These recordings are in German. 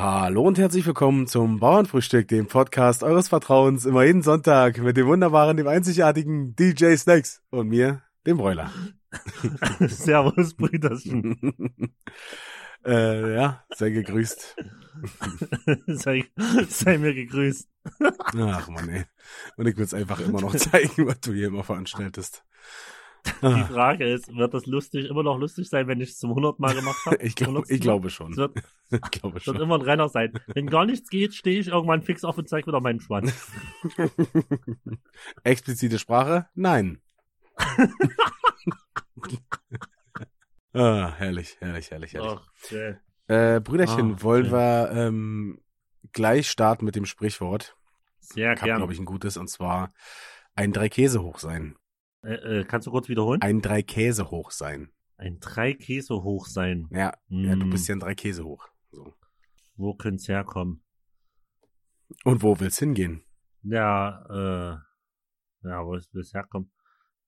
Hallo und herzlich willkommen zum Bauernfrühstück, dem Podcast eures Vertrauens, immer jeden Sonntag mit dem wunderbaren, dem einzigartigen DJ Snacks und mir, dem Bräuler. Servus, Brüderchen. äh, ja, sei gegrüßt. sei, sei mir gegrüßt. Ach man, ey. Und ich will es einfach immer noch zeigen, was du hier immer veranstaltest. Die Frage ist, wird das lustig, immer noch lustig sein, wenn ich es zum 100 Mal gemacht habe? Ich, glaub, ich glaube schon. Es wird, ich glaube schon. wird immer ein Renner sein. Wenn gar nichts geht, stehe ich irgendwann fix auf und zeige wieder meinen Schwanz. Explizite Sprache? Nein. ah, herrlich, herrlich, herrlich, herrlich. Ach, okay. Äh, Brüderchen, Ah, wollen wir ähm, gleich starten mit dem Sprichwort. Sehr gerne. glaube ich, ein gutes, und zwar ein drei Käse hoch sein. Äh, äh, kannst du kurz wiederholen? Ein drei Käse hoch sein. Ein drei Käse hoch sein. Ja, ja du Mm. bist ja ein drei Käse hoch. So. Wo könnte es herkommen? Und wo will's hingehen? Ja, äh, ja, wo will es herkommen?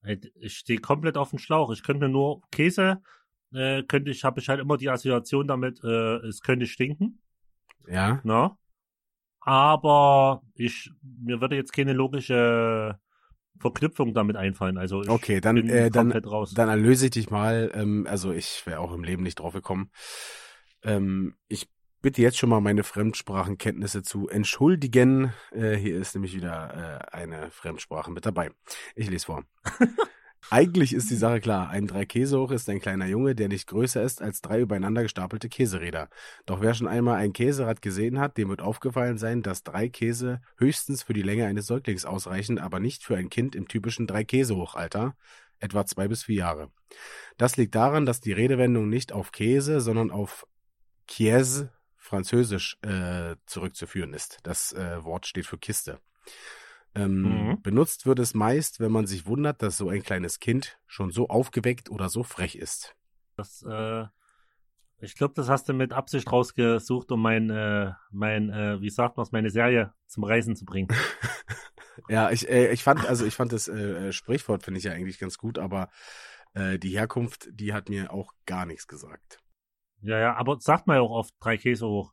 Äh, Ich stehe komplett auf dem Schlauch. Ich könnte nur Käse, äh, könnte ich, habe ich halt immer die Assoziation damit, äh, es könnte stinken, Ja, ne? Aber ich, mir würde jetzt keine logische Verknüpfung damit einfallen. Also okay, dann, äh, dann, raus. dann erlöse ich dich mal. Ähm, also ich wäre auch im Leben nicht drauf gekommen. Ähm, ich bitte jetzt schon mal meine Fremdsprachenkenntnisse zu entschuldigen. Äh, hier ist nämlich wieder äh, eine Fremdsprache mit dabei. Ich lese vor. Eigentlich ist die Sache klar. Ein drei Käse hoch ist ein kleiner Junge, der nicht größer ist als drei übereinander gestapelte Käseräder. Doch wer schon einmal ein Käserad gesehen hat, dem wird aufgefallen sein, dass drei Käse höchstens für die Länge eines Säuglings ausreichen, aber nicht für ein Kind im typischen drei Käse Hochalter, etwa zwei bis vier Jahre. Das liegt daran, dass die Redewendung nicht auf Käse, sondern auf Chiese, französisch, äh, zurückzuführen ist. Das äh, Wort steht für Kiste. Ähm, Mhm. Benutzt wird es meist, wenn man sich wundert, dass so ein kleines Kind schon so aufgeweckt oder so frech ist. Das, äh, ich glaube, das hast du mit Absicht rausgesucht, um mein, äh, mein, äh, wie sagt man meine Serie zum Reisen zu bringen. Ja, ich, äh, ich fand, also ich fand das äh, äh, Sprichwort finde ich ja eigentlich ganz gut, aber die Herkunft, die hat mir auch gar nichts gesagt. Ja, ja, aber sagt man ja auch oft drei Käse hoch.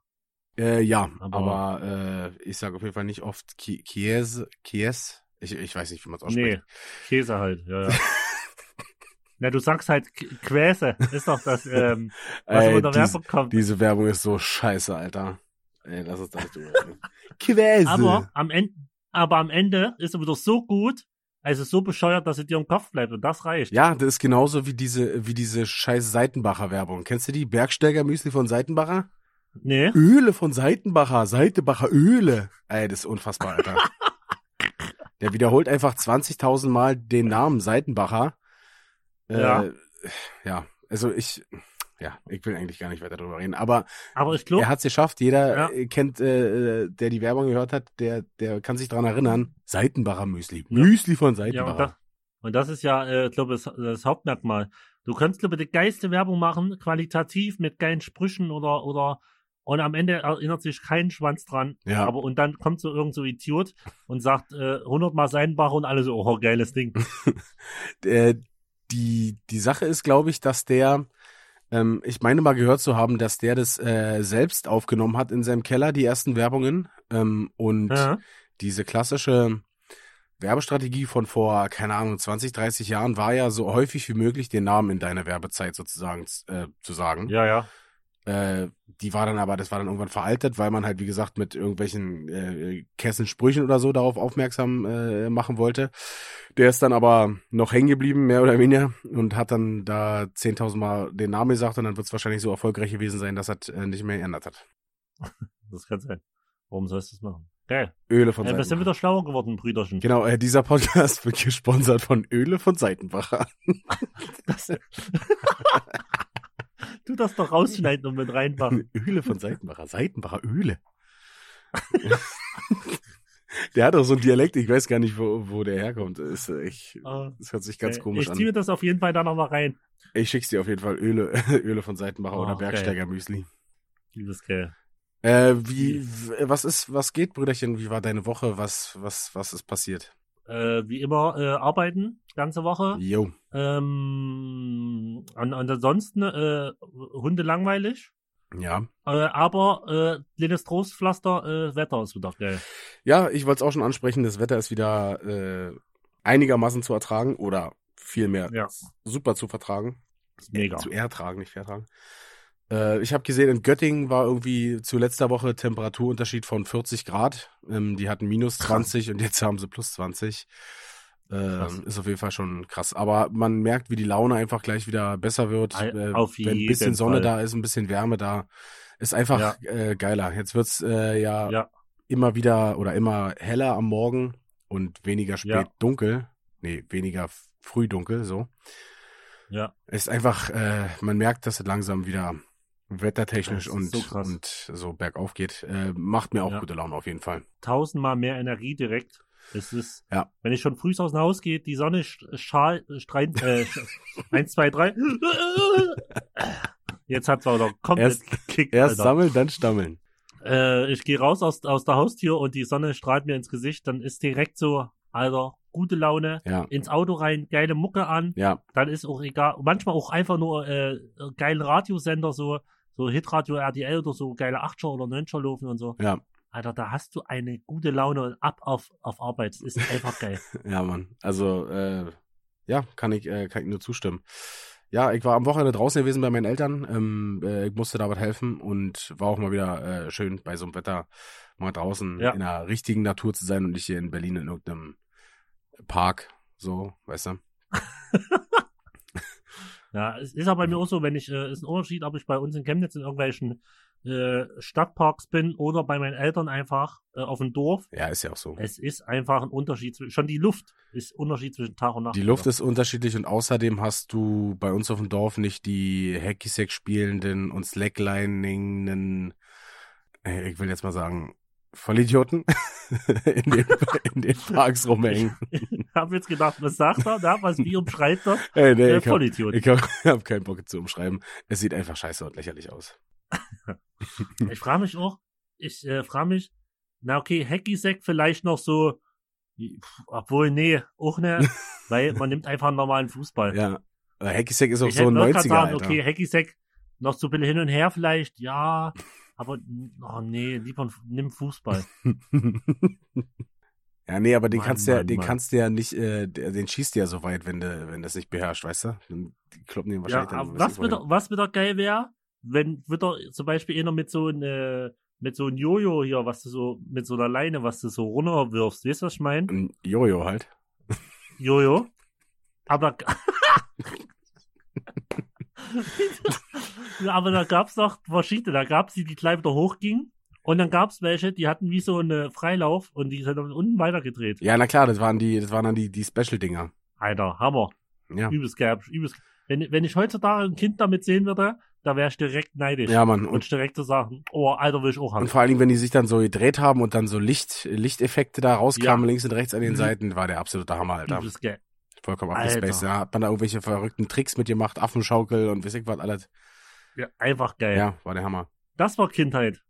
Äh, ja, Aber- aber, äh, ich sage auf jeden Fall nicht oft Kies, Kies. Ich, ich weiß nicht, wie man es ausspricht. Nee, Käse halt, ja, ja. Na, du sagst halt Quäse, ist doch das, ähm, was Ey, dies- Werbung kommt. Diese Werbung ist so scheiße, Alter. Ey, lass uns drüber reden. Quäse. aber am Ende, aber am Ende ist er wieder so gut, also so bescheuert, dass er dir im Kopf bleibt und das reicht. Ja, das ist genauso wie diese, wie diese scheiß Seitenbacher Werbung. Kennst du die? Bergsteiger Müsli von Seitenbacher? Nee? Öle von Seitenbacher, Seitenbacher Öle. Ey, das ist unfassbar, Alter. Der wiederholt einfach 20.000 Mal den Namen Seitenbacher. Äh, Ja. Ja, also ich, ja, ich will eigentlich gar nicht weiter drüber reden. Aber Aber ich er glaube, hat es geschafft. Jeder Ja. äh, kennt, äh, der die Werbung gehört hat, der, der kann sich dran erinnern. Seitenbacher Müsli. Müsli von ja, Seitenbacher. und das, und das ist ja, äh, glaube ich, das, das Hauptmerkmal. Du kannst, glaube ich, die geilste Werbung machen, qualitativ, mit geilen Sprüchen oder, oder, und am Ende erinnert sich kein Schwanz dran. ja, Aber und dann kommt so irgend so Idiot und sagt äh, 100 Mal Seidenbach und alle so, oh, geiles Ding. äh, die, die Sache ist, glaube ich, dass der, ähm, ich meine mal gehört zu haben, dass der das äh, selbst aufgenommen hat in seinem Keller, die ersten Werbungen. Ähm, und Ja. diese klassische Werbestrategie von vor, keine Ahnung, 20, 30 Jahren war ja so häufig wie möglich den Namen in deiner Werbezeit sozusagen äh, zu sagen. ja, ja. Äh, die war dann aber, das war dann irgendwann veraltet, weil man halt, wie gesagt, mit irgendwelchen äh, Kessensprüchen oder so darauf aufmerksam äh, machen wollte. Der ist dann aber noch hängen geblieben, mehr oder weniger, und hat dann da 10.000 Mal den Namen gesagt und dann wird es wahrscheinlich so erfolgreich gewesen sein, dass er äh, nicht mehr geändert hat. Das kann sein. Warum sollst du das machen? Geil. Öle von Äh, wir sind Seitenbacher. wieder schlauer geworden, Brüderchen. Genau, äh, dieser Podcast wird gesponsert von Öle von Seitenbacher. Das, du das doch rausschneiden und mit reinmachen. Öle von Seitenbacher. Seitenbacher Öle. der hat auch so einen Dialekt, ich weiß gar nicht, wo, wo der herkommt. Das, ist echt, Ah, das hört sich ganz äh, komisch ich an. ziehe mir das auf jeden Fall da nochmal rein. Ich schick's dir auf jeden Fall Öle, Öle von Seitenbacher Oh, oder. Bergsteiger Müsli. Liebes Kerl. Äh, wie, was ist, was geht, Brüderchen? Wie war deine Woche? Was, was, was ist passiert? Äh, wie immer, äh, arbeiten, ganze Woche. Jo. Ähm, und, und ansonsten, äh, Hunde langweilig. Ja. Äh, aber äh, kleines Trostpflaster, äh, Wetter ist wieder geil. Ja, ich wollte es auch schon ansprechen, das Wetter ist wieder äh, einigermaßen zu ertragen oder vielmehr Ja. super zu vertragen. Mega. Zu ertragen, nicht vertragen. Äh, ich habe gesehen, in Göttingen war irgendwie zu letzter Woche Temperaturunterschied von 40 Grad. Ähm, die hatten minus 20 und jetzt haben sie plus 20. Ähm, ist auf jeden Fall schon krass. Aber man merkt, wie die Laune einfach gleich wieder besser wird. Äh, auf wenn ein bisschen jeden Sonne Fall. da ist, ein bisschen Wärme da, ist einfach Ja. äh, geiler. Jetzt wird's äh, ja, Ja. immer wieder oder immer heller am Morgen und weniger spät Ja. dunkel. Nee, weniger früh dunkel, so. Ja. Ist einfach, äh, man merkt, dass es langsam wieder wettertechnisch und, so und so bergauf geht. Äh, macht mir auch gute Laune auf jeden Fall. Tausendmal mehr Energie direkt. Es ist, Ja. wenn ich schon früh aus dem Haus gehe, die Sonne schal, streit, äh, sch- eins, zwei, drei. Jetzt hat's wieder komplett Erst- gekickt, Erst Alter. sammeln, dann stammeln. Äh, ich gehe raus aus, aus der Haustür und die Sonne strahlt mir ins Gesicht, dann ist direkt so, Alter, gute Laune, Ja, ins Auto rein, geile Mucke an, ja, dann ist auch egal, manchmal auch einfach nur äh, geile Radiosender, so, so Hitradio RTL oder so geile 8er oder 9er laufen und so. ja, Alter, da hast du eine gute Laune und ab auf, auf Arbeit. Das ist einfach geil. ja, Mann. Also, äh, ja, kann ich, äh, kann ich nur zustimmen. Ja, ich war am Wochenende draußen gewesen bei meinen Eltern. Ähm, äh, ich musste da was helfen und war auch mal wieder äh, schön bei so einem Wetter mal draußen Ja. in der richtigen Natur zu sein und nicht hier in Berlin in irgendeinem Park. So, weißt du? Ja, es ist aber bei mir auch so, wenn ich, äh, ist ein Unterschied, ob ich bei uns in Chemnitz in irgendwelchen äh, Stadtparks bin oder bei meinen Eltern einfach äh, auf dem Dorf. Ja, ist ja auch so. Es ist einfach ein Unterschied. Schon die Luft ist Unterschied zwischen Tag und Nacht. Die Luft ist unterschiedlich und außerdem hast du bei uns auf dem Dorf nicht die Hacky-Sack spielenden und Slackliningenden, äh, ich will jetzt mal sagen, Vollidioten in den, in den Parks rumhängen. Ich habe jetzt gedacht, was sagt er? Da, was wie umschreibt er? Ey, nee, Äh, ich habe hab keinen Bock zu umschreiben. Es sieht einfach scheiße und lächerlich aus. Ich frage mich auch, ich äh, frage mich, na okay, Hacky-Sack vielleicht noch so, obwohl, nee, auch ne, weil man nimmt einfach einen normalen Fußball. Ja, Hacky-Sack ist auch ich so ein hätte auch grad 90er, sagen, Alter. okay, Hacky-Sack noch so ein bisschen hin und her vielleicht, ja, aber, oh nee, lieber nimm Fußball. ja, nee, aber den Mann, kannst du ja, den Mann. kannst du ja nicht, äh, den schießt du ja so weit, wenn du, wenn das nicht beherrscht, weißt du? Dann die kloppen den ja, wahrscheinlich dann aber weiß was wieder, was wieder geil wäre, wenn wieder zum Beispiel einer mit so einem, mit so einem Jojo hier, was du so, mit so einer Leine, was du so runterwirfst, weißt du, was ich meine? Ein Jojo halt. Jojo. Aber, aber da gab's doch verschiedene. Da gab's die, die gleich wieder hochgingen. Und dann gab's welche, die hatten wie so eine Freilauf und die sind dann unten weitergedreht. Ja, na klar, das waren die, das waren dann die, die Special-Dinger. Alter, Hammer. Ja. Übelst geil. Übelst. Wenn, wenn ich heutzutage ein Kind damit sehen würde, da wäre ich direkt neidisch. Ja, Mann. Und direkt zu sagen, oh, Alter, will ich auch haben. und vor allen Dingen, wenn die sich dann so gedreht haben und dann so Licht, Lichteffekte da rauskamen, Ja. links und rechts an den Mhm. Seiten, war der absolute Hammer, Alter. Übelst geil. Vollkommen abgespaced. Da hat man da irgendwelche verrückten Tricks mitgemacht, Affenschaukel und weiß ich was alles. Ja, einfach geil. Ja, war der Hammer. Das war Kindheit.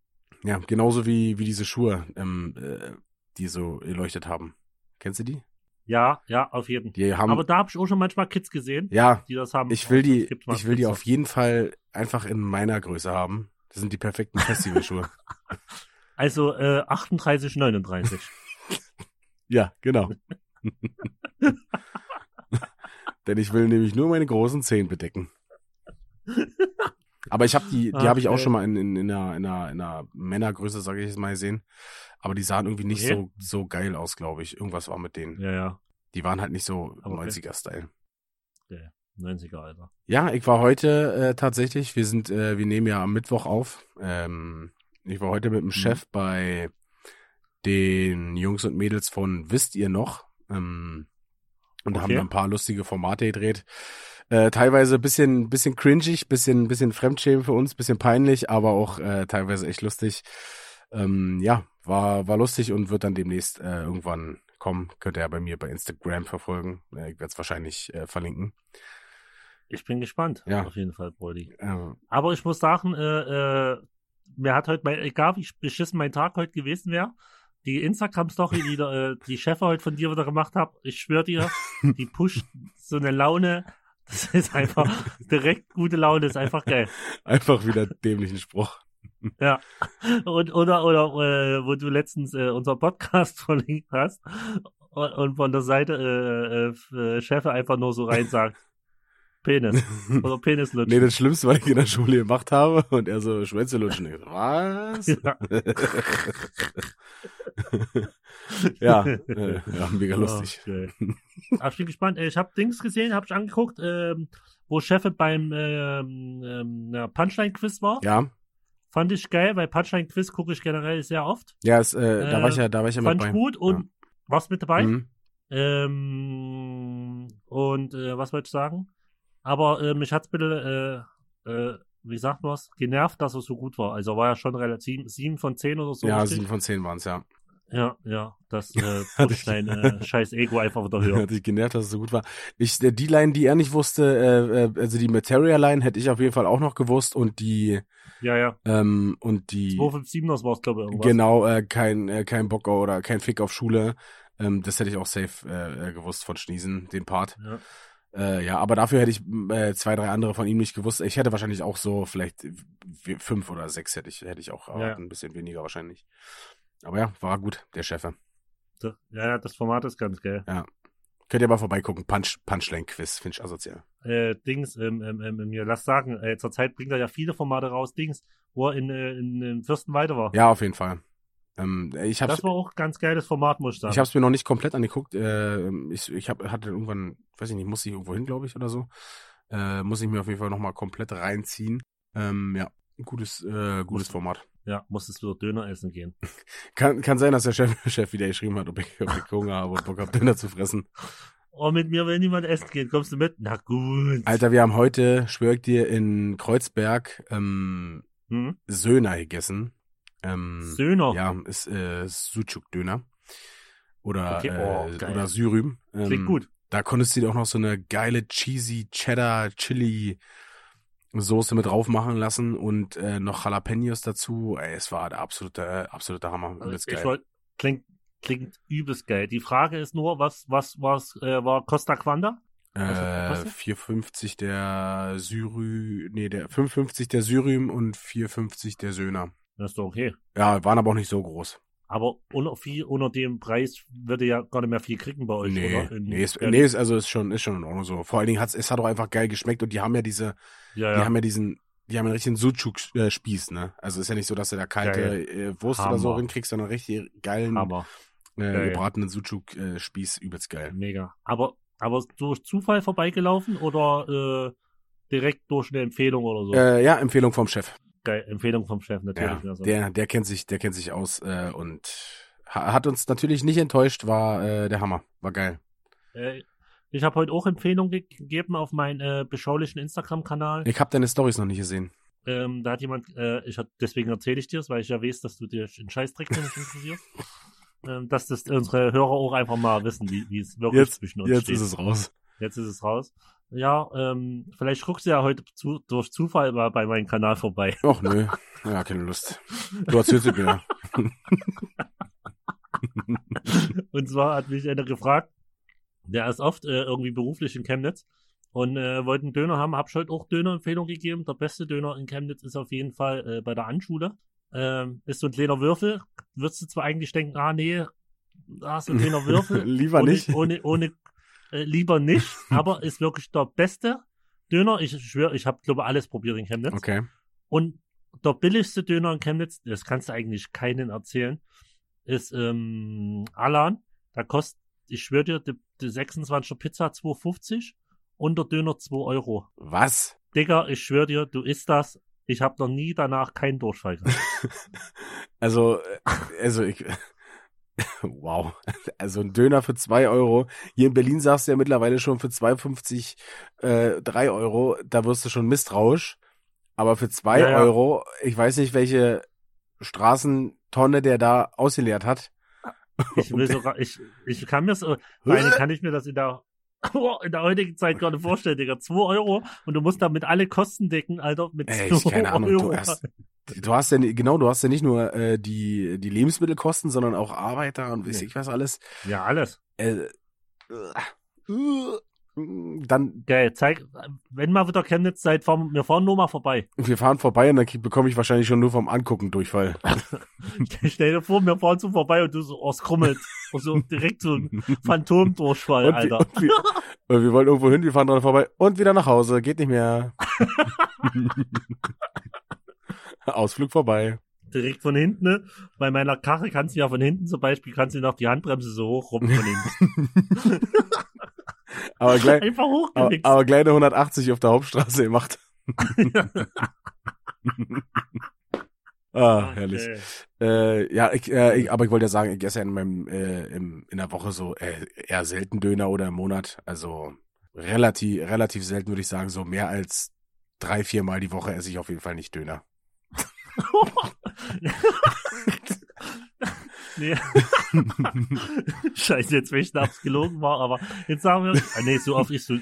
Ja, genauso wie, wie diese Schuhe, ähm, äh, die so geleuchtet haben. Kennst du die? Ja, ja, auf jeden. Haben, Aber da habe ich auch schon manchmal Kids gesehen, ja, die das haben. ich will die, ich will die auf jeden Fall einfach in meiner Größe haben. Das sind die perfekten Festivalschuhe. Also äh, 38, 39. ja, genau. Denn ich will nämlich nur meine großen Zehen bedecken. Aber ich habe die, die habe ich auch schon mal in, in, in, einer, in, einer, in einer Männergröße, sage ich jetzt mal, gesehen. Aber die sahen irgendwie nicht Okay. so, so geil aus, glaube ich. Irgendwas war mit denen. ja, ja. Die waren halt nicht so okay. 90er-Style. 90er, Alter. Ja, ich war heute äh, tatsächlich, wir sind, äh, wir nehmen ja am Mittwoch auf. Ähm, ich war heute mit dem Chef bei den Jungs und Mädels von Wisst ihr noch? Ähm, und Okay. haben da ein paar lustige Formate gedreht. Äh, teilweise bisschen, bisschen cringig, bisschen, bisschen Fremdschämen für uns, bisschen peinlich, aber auch äh, teilweise echt lustig. Ähm, ja, war, war lustig und wird dann demnächst äh, irgendwann kommen. Könnt ihr ja bei mir bei Instagram verfolgen. Äh, ich werde es wahrscheinlich äh, verlinken. Ich bin gespannt. Ja. Auf jeden Fall, Brody. Äh, Aber ich muss sagen, äh, äh, mir hat heute, mein, egal wie beschissen mein Tag heute gewesen wäre, die Instagram-Story, die der, äh, die Chef heute von dir wieder gemacht hat, ich schwöre dir, die pusht so eine Laune Das ist einfach direkt gute Laune, ist einfach geil. Einfach wieder dämlichen Spruch. Ja. Und, oder, oder, äh, wo du letztens äh, unser Podcast verlinkt hast und, und von der Seite äh, äh, Chef einfach nur so rein sagt, Penis. Oder Penis lutschen. Nee, das Schlimmste, was ich in der Schule gemacht habe und er so Schwänze lutschen. Ich so, Was? Ja. ja, äh, ja, mega lustig. Oh, geil. Aber ich bin gespannt. Äh, Ich habe Dings gesehen, habe ich angeguckt, ähm, wo Cheffe beim ähm, ähm, Punchline-Quiz war. Ja, Fand ich geil, weil Punchline-Quiz gucke ich generell sehr oft. ja, es, äh, da war ich ja, da war ich ja mit Fand ich gut und warst mit dabei. Mhm. Ähm, und äh, was wollte ich sagen? Aber äh, mich hat's bitte, äh, äh, wie sagt man's, genervt, dass er so gut war. Also war ja schon relativ sieben von zehn oder so. ja, richtig? sieben von zehn waren's ja. ja, ja, das äh, dein äh, scheiß Ego einfach wieder höher. Hat sich genervt, dass es so gut war. Ich, äh, die Line, die er nicht wusste, äh, äh, also die Materia-Line hätte ich auf jeden Fall auch noch gewusst und die, Ja, ja. ähm, und die, 257ers war es, glaube ich, irgendwas. genau, äh, kein, äh, kein Bock oder kein Fick auf Schule. Ähm, das hätte ich auch safe äh, äh, gewusst von Schniesen, den Part. Ja. Äh, ja, aber dafür hätte ich äh, zwei, drei andere von ihm nicht gewusst. Ich hätte wahrscheinlich auch so vielleicht fünf oder sechs hätte ich, hätte ich auch Ja. ja. ein bisschen weniger wahrscheinlich. Aber ja, war gut, der Chefe. Ja, ja, das Format ist ganz geil. Könnt ihr mal vorbeigucken. Punch, Punchline-Quiz, finde ich asozial. Äh, Dings, ähm, ähm, ähm, mir lass sagen, äh, zurzeit bringt er ja viele Formate raus, Dings, wo er in, äh, in, in Fürstenweide war. Ja, auf jeden Fall. Ähm, ich hab's, das war auch ganz geiles Format, muss ich sagen. ich hab's mir noch nicht komplett angeguckt. Äh, ich ich hab, hatte irgendwann, weiß ich nicht, muss ich irgendwo hin, glaube ich, oder so. Äh, muss ich mir auf jeden Fall nochmal komplett reinziehen. Ähm, ja, gutes, äh, gutes Format. Ja, musstest du Döner essen gehen. Kann, kann sein, dass der Chef, Chef wieder geschrieben hat, ob ich, ob ich Hunger habe und Bock habe, Döner zu fressen. Oh, mit mir will niemand essen gehen. Kommst du mit? Na gut. Alter, wir haben heute, schwör ich dir, in Kreuzberg ähm, Hm? Söhner gegessen. Ähm, Söhner. Ja, ist äh, Sucuk-Döner. Oder, Okay, oh, äh, oder Syrüm. Ähm, Klingt gut. Da konntest du dir auch noch so eine geile cheesy Cheddar Chili Soße mit drauf machen lassen und äh, noch Jalapenos dazu. Ey, es war der absolute, absolute Hammer. Übelst ich wollt, klingt, klingt übelst geil. Die Frage ist nur, was, was, was äh, war Costa Quanda? Äh, gekostet? 4,50 der Syrü, nee, der 5,50 der Syrüm und 4,50 der Söhner. Das ist doch okay. Ja, waren aber auch nicht so groß. Aber unter, viel, unter dem Preis würde ja gar nicht mehr viel kriegen bei euch, Nee, oder? In- nee, ist, nee, ist, also ist schon, ist schon in Ordnung so. Vor allen Dingen hat's, es hat auch einfach geil geschmeckt und die haben ja diese, ja, die ja. haben ja diesen, die haben einen richtigen Sucuk-Spieß, ne? Also ist ja nicht so, dass du da kalte äh, Wurst oder so Hammer. hinkriegst, sondern richtig geilen, Hammer. äh, gebratenen Sucuk-Spieß, übelst geil. Mega. Aber, aber durch Zufall vorbeigelaufen oder äh, direkt durch eine Empfehlung oder so? Äh, ja, Empfehlung vom Chef. Geil. Empfehlung vom Chef natürlich. Ja, also. der, der kennt sich, der kennt sich aus äh, und ha hat uns natürlich nicht enttäuscht, war äh, der Hammer, war geil. Äh, ich habe heute auch Empfehlungen ge gegeben auf meinen äh, beschaulichen Instagram-Kanal. Ich habe deine Stories noch nicht gesehen. Ähm, da hat jemand, äh, ich hab, deswegen erzähle ich dir es, weil ich ja weiß, dass du dir einen Scheißdreck nicht interessierst. ähm, dass das unsere Hörer auch einfach mal wissen, wie es wirklich Jetzt, zwischen uns jetzt steht. ist es raus. Jetzt ist es raus. Ja, ähm, vielleicht guckst du ja heute zu, durch Zufall mal bei meinem Kanal vorbei. Och nö, ja, keine Lust. Du erzählst es mir. Und zwar hat mich einer gefragt, der ist oft äh, irgendwie beruflich in Chemnitz und äh, wollte einen Döner haben. Hab ich heute auch Dönerempfehlung gegeben. Der beste Döner in Chemnitz ist auf jeden Fall äh, bei der Anschule. Ähm, ist so ein kleiner Würfel. Würdest du zwar eigentlich denken, ah nee, da ist ein kleiner Würfel. Lieber ohne, nicht. Ohne, ohne, äh, lieber nicht, aber ist wirklich der beste Döner. Ich schwöre, ich habe, glaube alles probiert in Chemnitz. Okay. Und der billigste Döner in Chemnitz, das kannst du eigentlich keinen erzählen, ist ähm, Alan. Da kostet, ich schwöre dir, die, die 26er Pizza 2,50 und der Döner 2 Euro. Was? Digga, ich schwöre dir, du isst das. Ich habe noch nie danach keinen Durchfall gehabt. Also, äh, also ich. Wow. Also ein Döner für zwei Euro. Hier in Berlin sagst du ja mittlerweile schon für 2,50 äh, drei Euro. Da wirst du schon misstrauisch. Aber für zwei Ja, ja. Euro, ich weiß nicht, welche Straßentonne der da ausgeleert hat. Ich will sogar, ich, ich kann mir so, allem kann ich mir das in der, in der heutigen Zeit gerade vorstellen, Digga. 2 Euro und du musst damit alle Kosten decken, Alter, mit Ey, 2 keine Ahnung, Euro. du hast, du hast ja, genau, du hast ja nicht nur äh, die, die Lebensmittelkosten, sondern auch Arbeiter und weiß Nee. ich was alles. Ja, alles. Äh, äh, Dann, Geil, zeig, wenn mal wieder Chemnitz seid, fahren, wir fahren nur mal vorbei. wir fahren vorbei und dann bekomme ich wahrscheinlich schon nur vom Angucken Durchfall. Stell dir vor, wir fahren so vorbei und du so, oh, es krummelt. Und so direkt so ein Phantomdurchfall, Und, wir, Alter. und, wir, und wir wollen irgendwo hin, wir fahren dran vorbei und wieder nach Hause. Geht nicht mehr. Ausflug vorbei. Direkt von hinten, ne? Bei meiner Karre kannst du ja von hinten zum Beispiel, kannst du noch die Handbremse so hoch rum von hinten. Aber gleich, Einfach aber, hochgewichst. aber kleine 180 auf der Hauptstraße gemacht. ah, herrlich. Okay. Äh, ja, ich, äh, ich, aber ich wollte ja sagen, ich esse ja in meinem äh, im, in der Woche so äh, eher selten Döner oder im Monat. Also relativ relativ selten würde ich sagen, so mehr als drei, vier Mal die Woche esse ich auf jeden Fall nicht Döner. Nee. Scheiße, jetzt will ich gelogen war, aber jetzt sagen wir, ah, nee, so oft isst du,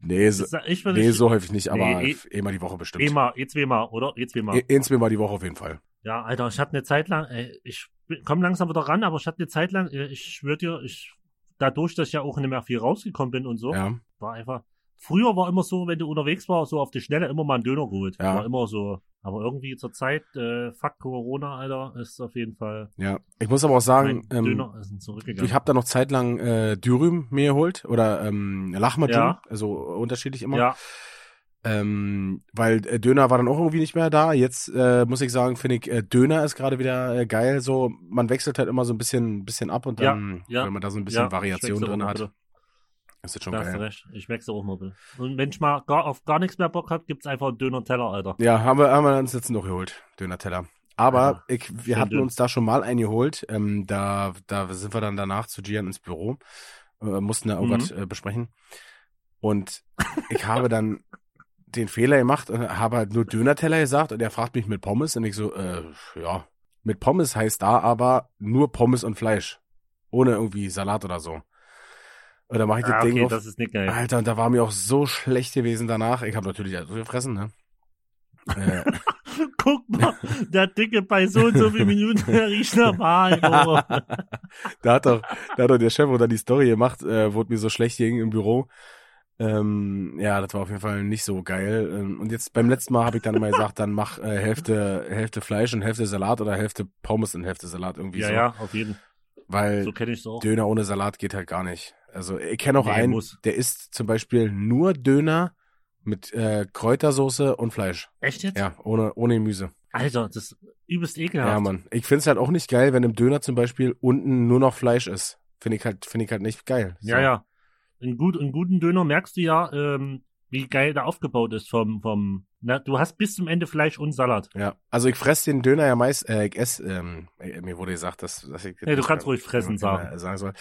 nee, so, ich nee, so häufig nicht, aber Nee, eh- einmal die Woche bestimmt. Immer, jetzt wie immer, oder? Jetzt wie immer. E- Eins mal die Woche auf jeden Fall. Ja, Alter, ich hatte eine Zeit lang, ey, ich komme langsam wieder ran, aber ich hatte eine Zeit lang, äh, ich schwör dir, ich, dadurch, dass ich ja auch nicht mehr viel rausgekommen bin und so, Ja. war einfach, früher war immer so, wenn du unterwegs warst, so auf die Schnelle immer mal einen Döner geholt. Ja. War immer so. Aber irgendwie zur Zeit, äh, fuck Corona, Alter, ist auf jeden Fall Ja. Ich muss aber auch sagen, ähm, Döner ist zurückgegangen. ich habe da noch zeitlang äh, Dürüm mir geholt oder ähm, Lachmadjum, Ja. also unterschiedlich immer. ja, Ähm, weil äh, Döner war dann auch irgendwie nicht mehr da. Jetzt äh, muss ich sagen, finde ich, äh, Döner ist gerade wieder äh, geil. So, man wechselt halt immer so ein bisschen, bisschen ab und Ja, dann, ja, wenn man da so ein bisschen ja, Variation drin hat, mal ist das schon Da hast geil. recht. Ich wechsle auch mal. bitte. Und wenn ich mal gar, auf gar nichts mehr Bock hab, gibt's einfach einen Döner-Teller, Alter. Ja, haben wir, haben wir uns jetzt noch geholt, Döner-Teller. Aber Ja, ich, wir hatten dünn. uns da schon mal eingeholt. Ähm, da, da sind wir dann danach zu Gian ins Büro, äh, mussten da Mhm. irgendwas äh, besprechen. Und ich habe dann den Fehler gemacht und habe halt nur Döner-Teller gesagt und er fragt mich mit Pommes und ich so, äh, ja, mit Pommes heißt da aber nur Pommes und Fleisch. Ohne irgendwie Salat oder so. Und dann mache ich das Ah, Ding okay, auf. das ist nicht geil. Alter, und da war mir auch so schlecht gewesen danach. Ich habe natürlich alles gefressen, ne? äh, Guck mal, der Dicke bei so und so vielen Minuten, der riecht nach Wahlen. Oh. da hat doch, da hat doch der Chef oder die Story gemacht, äh, wurde mir so schlecht ging im Büro. Ähm, ja, das war auf jeden Fall nicht so geil. Ähm, und jetzt beim letzten Mal habe ich dann immer gesagt, dann mach äh, Hälfte, Hälfte Fleisch und Hälfte Salat oder Hälfte Pommes und Hälfte Salat irgendwie Ja, so. ja, auf jeden Fall. Weil So kenne ich es auch. Döner ohne Salat geht halt gar nicht. Also ich kenne auch Nee, einen, muss. der isst zum Beispiel nur Döner mit äh, Kräutersoße und Fleisch. Echt jetzt? Ja, ohne, ohne Gemüse. Alter, das ist übelst ekelhaft. Ja, Mann. Ich find's halt auch nicht geil, wenn im Döner zum Beispiel unten nur noch Fleisch ist. Finde ich halt, finde ich halt nicht geil. So. Ja, ja. In, gut, in guten Döner merkst du ja, ähm, wie geil der aufgebaut ist vom, vom, na, du hast bis zum Ende Fleisch und Salat. Ja, also ich fress den Döner ja meist, äh, ich ess, ähm, äh, mir wurde gesagt, dass, dass ich Ja, du kannst ruhig fressen sagen. sagen soll.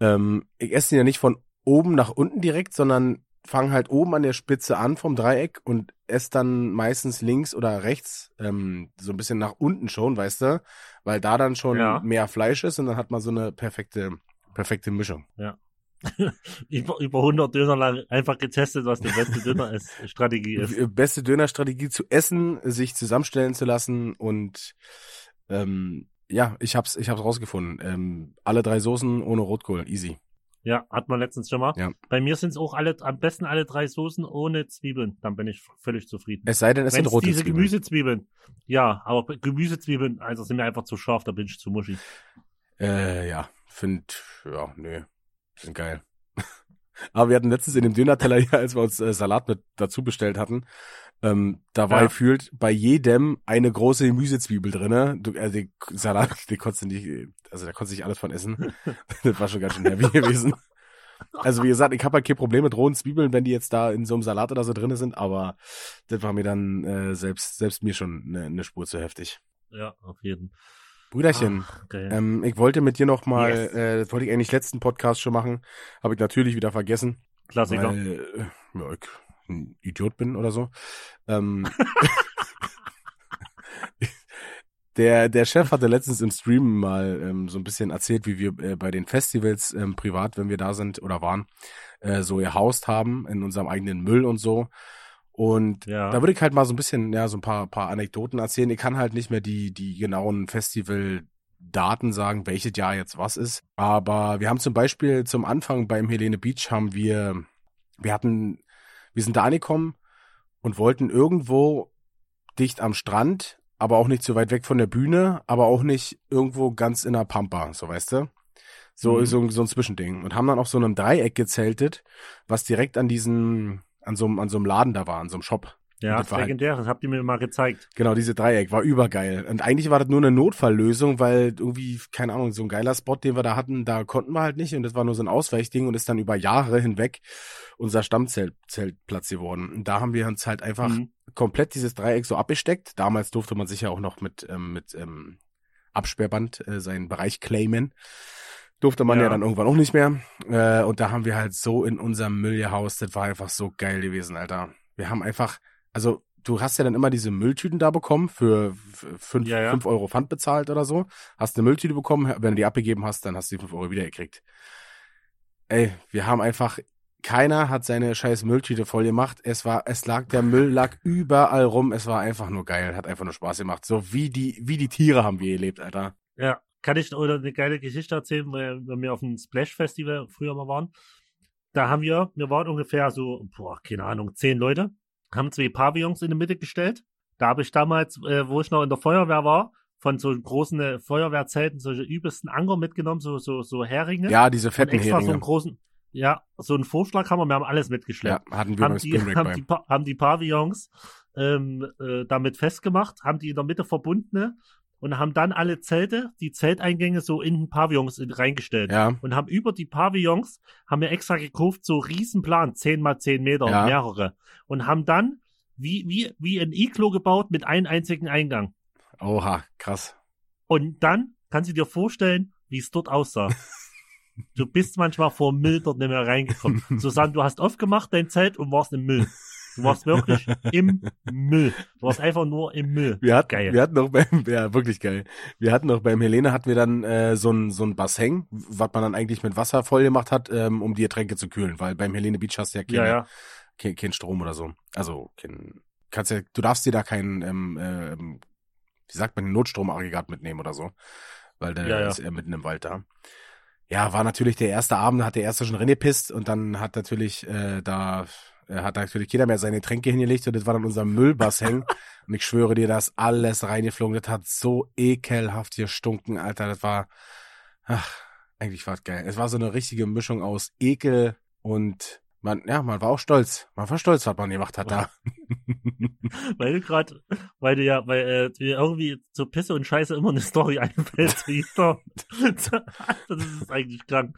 Ähm, ich esse den ja nicht von oben nach unten direkt, sondern fang halt oben an der Spitze an vom Dreieck und esse dann meistens links oder rechts ähm, so ein bisschen nach unten schon, weißt du, weil da dann schon Ja. mehr Fleisch ist und dann hat man so eine perfekte perfekte Mischung. über, über 100 Döner lang einfach getestet, was die beste Döner ist. Äh, Beste Dönerstrategie zu essen, sich zusammenstellen zu lassen und ähm, ja, ich hab's, ich hab's rausgefunden. Ähm, alle drei Soßen ohne Rotkohl, easy. Ja, hat man letztens schon mal. Ja. Bei mir sind es auch alle, am besten alle drei Soßen ohne Zwiebeln. Dann bin ich völlig zufrieden. Es sei denn, es Wenn sind rote diese Zwiebeln. Gemüsezwiebeln. Ja, aber Gemüsezwiebeln, also sind mir einfach zu scharf, da bin ich zu muschi. Äh, ja, find, ja, nö, sind geil. Aber wir hatten letztens in dem Dönerteller hier, als wir uns äh, Salat mit dazu bestellt hatten, ähm, da war Ja. gefühlt bei jedem eine große Gemüsezwiebel drinne. Du, äh, den Salat, den konntest du nicht, also da konntest du nicht alles von essen. das war schon ganz schön heavy gewesen. Also wie gesagt, ich habe halt kein Problem mit rohen Zwiebeln, wenn die jetzt da in so einem Salat oder so drinne sind, aber das war mir dann äh, selbst selbst mir schon eine, eine Spur zu heftig. Ja, auf jeden. Brüderchen, Ach, geil. ähm, ich wollte mit dir noch mal, Yes. äh, das wollte ich eigentlich letzten Podcast schon machen, habe ich natürlich wieder vergessen, Klassiker. weil äh, ja, ich ein Idiot bin oder so. Ähm, der der Chef hatte letztens im Stream mal ähm, so ein bisschen erzählt, wie wir äh, bei den Festivals ähm, privat, wenn wir da sind oder waren, äh, so gehaust haben in unserem eigenen Müll und so. Und Ja. da würde ich halt mal so ein bisschen, ja, so ein paar, paar Anekdoten erzählen. Ich kann halt nicht mehr die, die genauen Festival-Daten sagen, welches Jahr jetzt was ist. Aber wir haben zum Beispiel zum Anfang beim Helene Beach haben wir wir hatten, wir sind da angekommen und wollten irgendwo dicht am Strand, aber auch nicht zu weit weg von der Bühne, aber auch nicht irgendwo ganz in der Pampa, so weißt du? So, Mhm. so, so ein Zwischending. Und haben dann auf so einem Dreieck gezeltet, was direkt an diesem, an so an so einem Laden da war, an so einem Shop. Ja, das halt- legendär, das habt ihr mir mal gezeigt. Genau, diese Dreieck war übergeil. Und eigentlich war das nur eine Notfalllösung, weil irgendwie, keine Ahnung, so ein geiler Spot, den wir da hatten, da konnten wir halt nicht. Und das war nur so ein Ausweichding und ist dann über Jahre hinweg unser Stammzeltplatz geworden. Und da haben wir uns halt einfach Mhm. komplett dieses Dreieck so abgesteckt. Damals durfte man sich ja auch noch mit, ähm, mit ähm, Absperrband äh, seinen Bereich claimen. Durfte man ja. Ja. dann irgendwann auch nicht mehr. Äh, und da haben wir halt so in unserem Müll gehaust. Das war einfach so geil gewesen, Alter. Wir haben einfach, also du hast ja dann immer diese Mülltüten da bekommen für f- fünf, Ja, ja. fünf Euro Pfand bezahlt oder so. Hast eine Mülltüte bekommen, wenn du die abgegeben hast, dann hast du die fünf Euro wiedergekriegt. Ey, wir haben einfach, keiner hat seine scheiß Mülltüte voll gemacht. Es war, es lag, der Müll lag überall rum. Es war einfach nur geil, hat einfach nur Spaß gemacht. So wie die, wie die Tiere haben wir gelebt, Alter. Ja, kann ich oder eine geile Geschichte erzählen, weil wenn wir auf dem Splash Festival früher mal waren. Da haben wir, wir waren ungefähr so, boah, keine Ahnung, zehn Leute, haben zwei Pavillons in die Mitte gestellt. Da habe ich damals, äh, wo ich noch in der Feuerwehr war, von so großen äh, Feuerwehrzelten solche übelsten Anker mitgenommen, so, so, so Heringe. Ja, diese fetten extra so einen Heringe. großen, ja, so einen Vorschlaghammer, wir haben alles mitgeschleppt Ja, hatten wir haben die, haben, bei. die, haben die Pavillons ähm, äh, damit festgemacht, haben die in der Mitte verbunden ne? Und haben dann alle Zelte, die Zelteingänge so in den Pavillons in, reingestellt. Ja, Und haben über die Pavillons, haben wir extra gekauft, so Riesenplan, 10 mal 10 Meter, Ja. mehrere. Und haben dann wie, wie, wie ein Iglo gebaut mit einem einzigen Eingang. oha, krass. Und dann kannst du dir vorstellen, wie es dort aussah. Du bist manchmal vor Müll dort nicht mehr reingekommen. Susanne, du hast aufgemacht dein Zelt und warst im Müll. Du warst wirklich im Müll. Du warst einfach nur im Müll. Wir hatten, Geil. wir hatten noch beim, ja, wirklich geil. Wir hatten noch beim Helene hatten wir dann äh, so ein so ein Bassin, was man dann eigentlich mit Wasser voll gemacht hat, ähm, um die Getränke zu kühlen, weil beim Helene Beach hast du ja, keine, Ja, ja. Kein, kein Strom oder so. Also kein, kannst ja, du darfst dir da kein, ähm, ähm, wie sagt man, Notstromaggregat mitnehmen oder so, weil der ja. ist ja mitten im Wald da. Ja, war natürlich der erste Abend, hat der erste schon reingepisst und dann hat natürlich äh, da äh, hat natürlich jeder mehr seine Tränke hingelegt und das war dann unser Müllbassin. und ich schwöre dir, da ist alles reingeflogen. Das hat so ekelhaft gestunken, Alter. Das war, ach, eigentlich war es geil. Es war so eine richtige Mischung aus Ekel und man, ja, man war auch stolz. Man war stolz, was man gemacht hat da. Weil du gerade, weil du ja, weil äh, dir irgendwie zu Pisse und Scheiße immer eine Story einfällt, Riester. das ist eigentlich krank.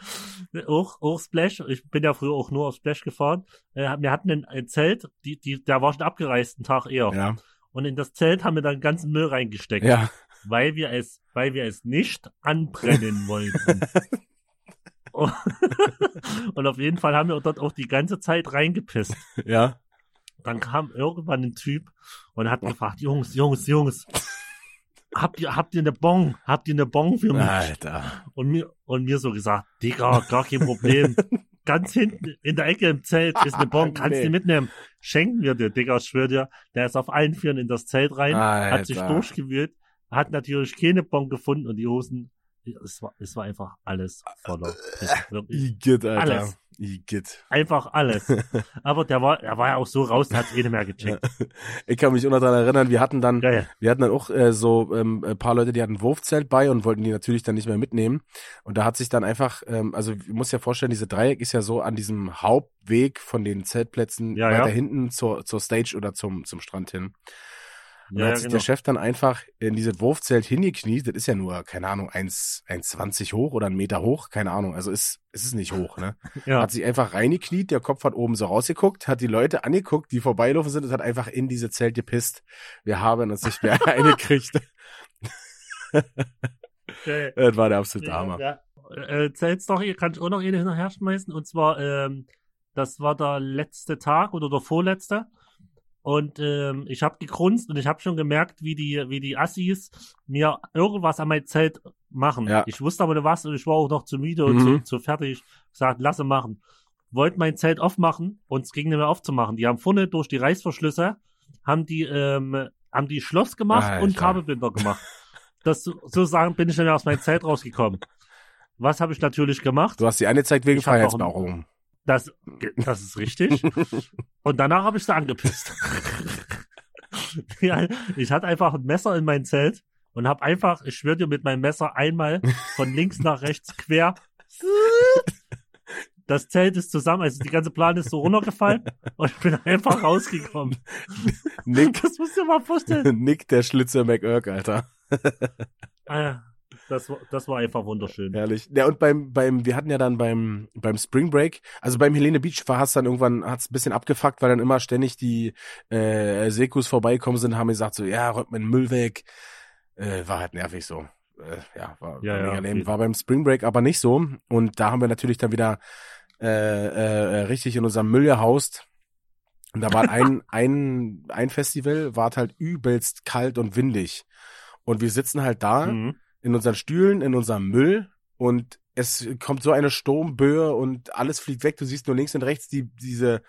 Auch, auch Splash, ich bin ja früher auch nur auf Splash gefahren. Äh, wir hatten ein, ein Zelt, die, die, der war schon abgereist, einen Tag eher. ja, Und in das Zelt haben wir dann ganzen Müll reingesteckt. ja. weil wir es, weil wir es nicht anbrennen wollten. und auf jeden Fall haben wir dort auch die ganze Zeit reingepisst. Ja. Dann kam irgendwann ein Typ und hat gefragt, Jungs, Jungs, Jungs, habt ihr, habt ihr eine Bon? Habt ihr eine Bon für mich? Alter. Und mir, und mir so gesagt, Digga, gar kein Problem. Ganz hinten in der Ecke im Zelt ist eine Bon, kannst Nee. du mitnehmen. Schenken wir dir, Digga, ich schwör dir. Der ist auf allen Vieren in das Zelt rein, hat sich Alter. durchgewühlt, hat natürlich keine Bon gefunden und die Hosen, es war, es war einfach alles voller Piss. Wirklich. Igitt, Alter. Alles. Igitt. Einfach alles. Aber der war, er war ja auch so raus, der hat eh nicht mehr gecheckt. Ich kann mich auch noch daran erinnern, wir hatten dann, Geil. wir hatten dann auch äh, so ähm, ein paar Leute, die hatten ein Wurfzelt bei und wollten die natürlich dann nicht mehr mitnehmen. Und da hat sich dann einfach, ähm, also ich muss ja vorstellen, diese Dreieck ist ja so an diesem Hauptweg von den Zeltplätzen Ja, weiter ja. hinten zur, zur Stage oder zum, zum Strand hin. Und Ja, hat sich genau. der Chef dann einfach in dieses Wurfzelt hingekniet. Das ist ja nur, keine Ahnung, 1 1,20 hoch oder einen Meter hoch, keine Ahnung. Also ist, es ist nicht hoch, ne? Ja. Hat sich einfach reingekniet, der Kopf hat oben so rausgeguckt, hat die Leute angeguckt, die vorbeilaufen sind und hat einfach in diese Zelt gepisst. Wir haben uns nicht mehr eingekriegt. Geil. Das war der absolute Hammer. Ja. Äh, Zeltstory kann ich auch noch eine hinterher schmeißen. Und zwar, ähm, das war der letzte Tag oder der vorletzte. Und ähm, ich habe gegrunzt und ich habe schon gemerkt, wie die, wie die Assis mir irgendwas an mein Zelt machen. Ja. Ich wusste aber nicht was und ich war auch noch zu müde und Mhm. zu, zu fertig. Gesagt, lasse machen. Wollte mein Zelt aufmachen und es ging nicht mehr aufzumachen. Die haben vorne durch die Reißverschlüsse, haben die, ähm, haben die Schloss gemacht und Alter. Kabelbinder gemacht. Das so, so sagen bin ich dann aus meinem Zelt rausgekommen. Was habe ich natürlich gemacht? Du hast die angezeigt wegen Ich hab auch- Freiheitsberaubung. Das, das ist richtig. Und danach habe ich sie angepisst. ja, ich hatte einfach ein Messer in mein Zelt und habe einfach, ich schwöre dir, mit meinem Messer einmal von links nach rechts quer. Das Zelt ist zusammen, also die ganze Plan ist so runtergefallen und ich bin einfach rausgekommen. Nick, Das musst du dir mal vorstellen. Nick der Schlitzer McIrk, Alter. Ah, Das war, das war einfach wunderschön. Herrlich. Ja, und beim, beim, wir hatten ja dann beim, beim Spring Break, also beim Helene Beach war es dann irgendwann, hat's ein bisschen abgefuckt, weil dann immer ständig die äh, Sekus vorbeikommen sind, haben gesagt so, ja, räumt meinen Müll weg. Äh, war halt nervig so. Äh, ja, war, Ja, war, ja, jeden war beim Spring Break aber nicht so. Und da haben wir natürlich dann wieder äh, äh, richtig in unserem Müll gehaust. Und da war ein, ein, ein Festival, war halt übelst kalt und windig. Und wir sitzen halt da Mhm. In unseren Stühlen, in unserem Müll und es kommt so eine Sturmböe und alles fliegt weg. Du siehst nur links und rechts die, diese,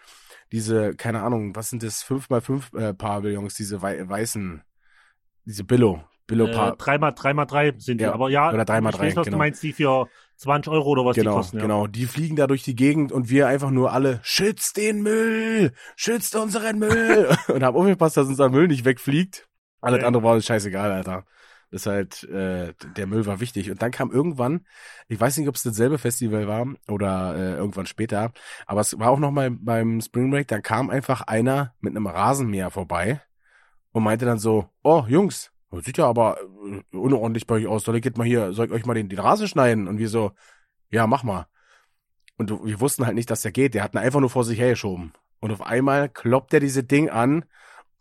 diese, keine Ahnung, was sind das, 5x5 äh, Pavillons, diese wei weißen, diese Billo, Billo Äh, Paar. dreimal, dreimal drei sind die. Ja, Aber ja, oder dreimal ich drei, weiß, was genau. du meinst, die für 20 Euro oder was die Genau, kosten. Ja. genau. Die fliegen da durch die Gegend und wir einfach nur alle, schützt den Müll, schützt unseren Müll. und haben aufgepasst, dass unser Müll nicht wegfliegt. Alles Ja. andere war uns scheißegal, Alter. Das ist halt, äh, der Müll war wichtig. Und dann kam irgendwann, ich weiß nicht, ob es dasselbe Festival war oder äh, irgendwann später, aber es war auch noch mal beim Spring Break, da kam einfach einer mit einem Rasenmäher vorbei und meinte dann so, oh Jungs, das sieht ja aber äh, unordentlich bei euch aus, soll ich jetzt mal hier, soll ich euch mal den, den Rasen schneiden? Und wir so, ja, mach mal. Und wir wussten halt nicht, dass der geht. Der hat ihn einfach nur vor sich hergeschoben. Und auf einmal kloppt er diese Ding an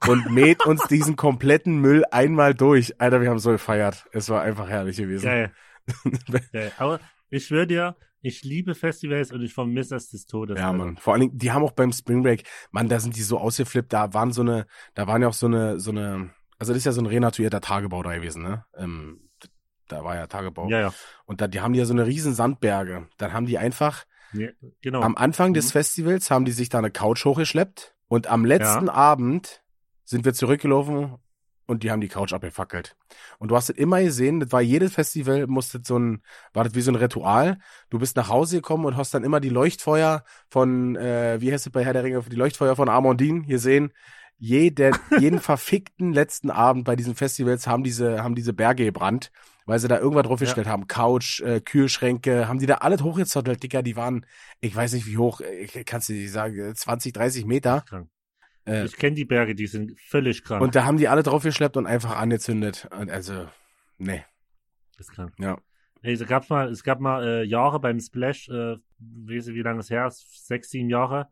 und mäht uns diesen kompletten Müll einmal durch. Alter, wir haben so gefeiert. Es war einfach herrlich gewesen. Geil. Geil. Aber ich schwöre dir, ich liebe Festivals und ich vermisse es des Todes. Ja. Mann. Vor allen Dingen, die haben auch beim Spring Break, Mann, da sind die so ausgeflippt, da waren so eine, da waren ja auch so eine, so eine, also das ist ja so ein renaturierter Tagebau da gewesen, ne? Ähm, da war ja Tagebau. Ja, ja. Und da, die haben die ja so eine riesen Sandberge. Dann haben die einfach, ja genau. am Anfang des Mhm. Festivals haben die sich da eine Couch hochgeschleppt und am letzten Abend sind wir zurückgelaufen und die haben die Couch abgefackelt. Und du hast es immer gesehen, das war jedes Festival, musste so ein, war das wie so ein Ritual. Du bist nach Hause gekommen und hast dann immer die Leuchtfeuer von, äh, wie heißt es bei Herr der Ringe, die Leuchtfeuer von Amondin gesehen. Jede, jeden verfickten letzten Abend bei diesen Festivals haben diese, haben diese Berge gebrannt, weil sie da irgendwas draufgestellt haben. Couch, äh, Kühlschränke, haben die da alles hochgezottelt, Dicker, die waren, ich weiß nicht wie hoch, ich kannst du nicht sagen, 20, 30 Meter. Krank. Äh, Ich kenne die Berge, die sind völlig krank. und da haben die alle draufgeschleppt und einfach angezündet. Und also, nee, Das ist krank. ja. Ey, es gab mal, es gab mal äh, Jahre beim Splash, äh, weiß ich, wie lange es her ist, sechs, sieben Jahre.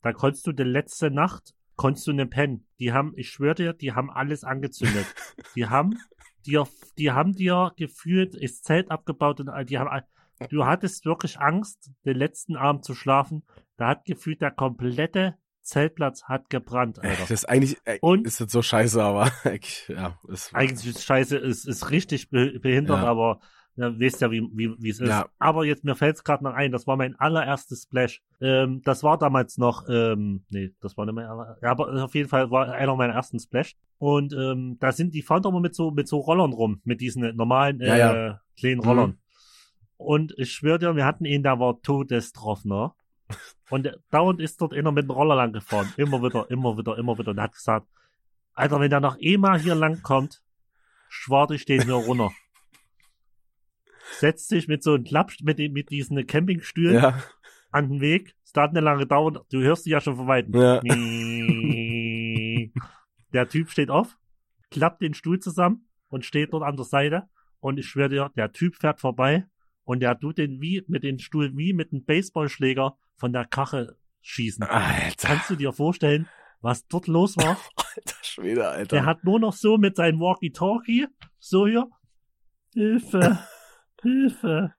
Da konntest du die letzte Nacht, konntest du nicht pennen. Die haben, ich schwöre dir, die haben alles angezündet. die haben dir, die haben dir gefühlt das Zelt abgebaut und die haben, du hattest wirklich Angst, den letzten Abend zu schlafen. Da hat gefühlt der komplette Zeltplatz hat gebrannt, Alter. Das ist eigentlich, äh, Und- ist das so scheiße, aber ja, ist, Eigentlich ist scheiße, ist, ist richtig be behindert, Ja. aber ja, wisst ja, wie, wie, wie es ist. Ja. Aber jetzt, mir fällt es gerade noch ein, das war mein allererstes Splash. Ähm, das war damals noch, ähm, nee, das war nicht mein aller, ja, aber auf jeden Fall war einer meiner ersten Splash. Und ähm, da sind die fahren doch mal mit so, mit so Rollern rum, mit diesen normalen äh, Ja, kleinen Mhm. Rollern. Und ich schwöre dir, wir hatten ihn, der war todestroffener. Und der- dauernd ist dort einer mit dem Roller lang gefahren. Immer wieder, immer wieder, immer wieder. Und hat gesagt, Alter, wenn der noch einmal hier lang kommt, schwarte ich den hier runter. Setzt sich mit so einem Klapp, mit, mit diesen Campingstühlen ja, an den Weg. Es dauert nicht lange dauern. Du hörst die ja schon von Weitem. Ja. Der Typ steht auf, klappt den Stuhl zusammen und steht dort an der Seite. Und ich schwöre dir, der Typ fährt vorbei und der tut den wie mit dem Stuhl wie mit einem Baseballschläger von der Kache schießen. Alter, Kannst du dir vorstellen, was dort los war? alter Schwede, Alter. Der hat nur noch so mit seinem Walkie-Talkie, so hier, Hilfe, Hilfe.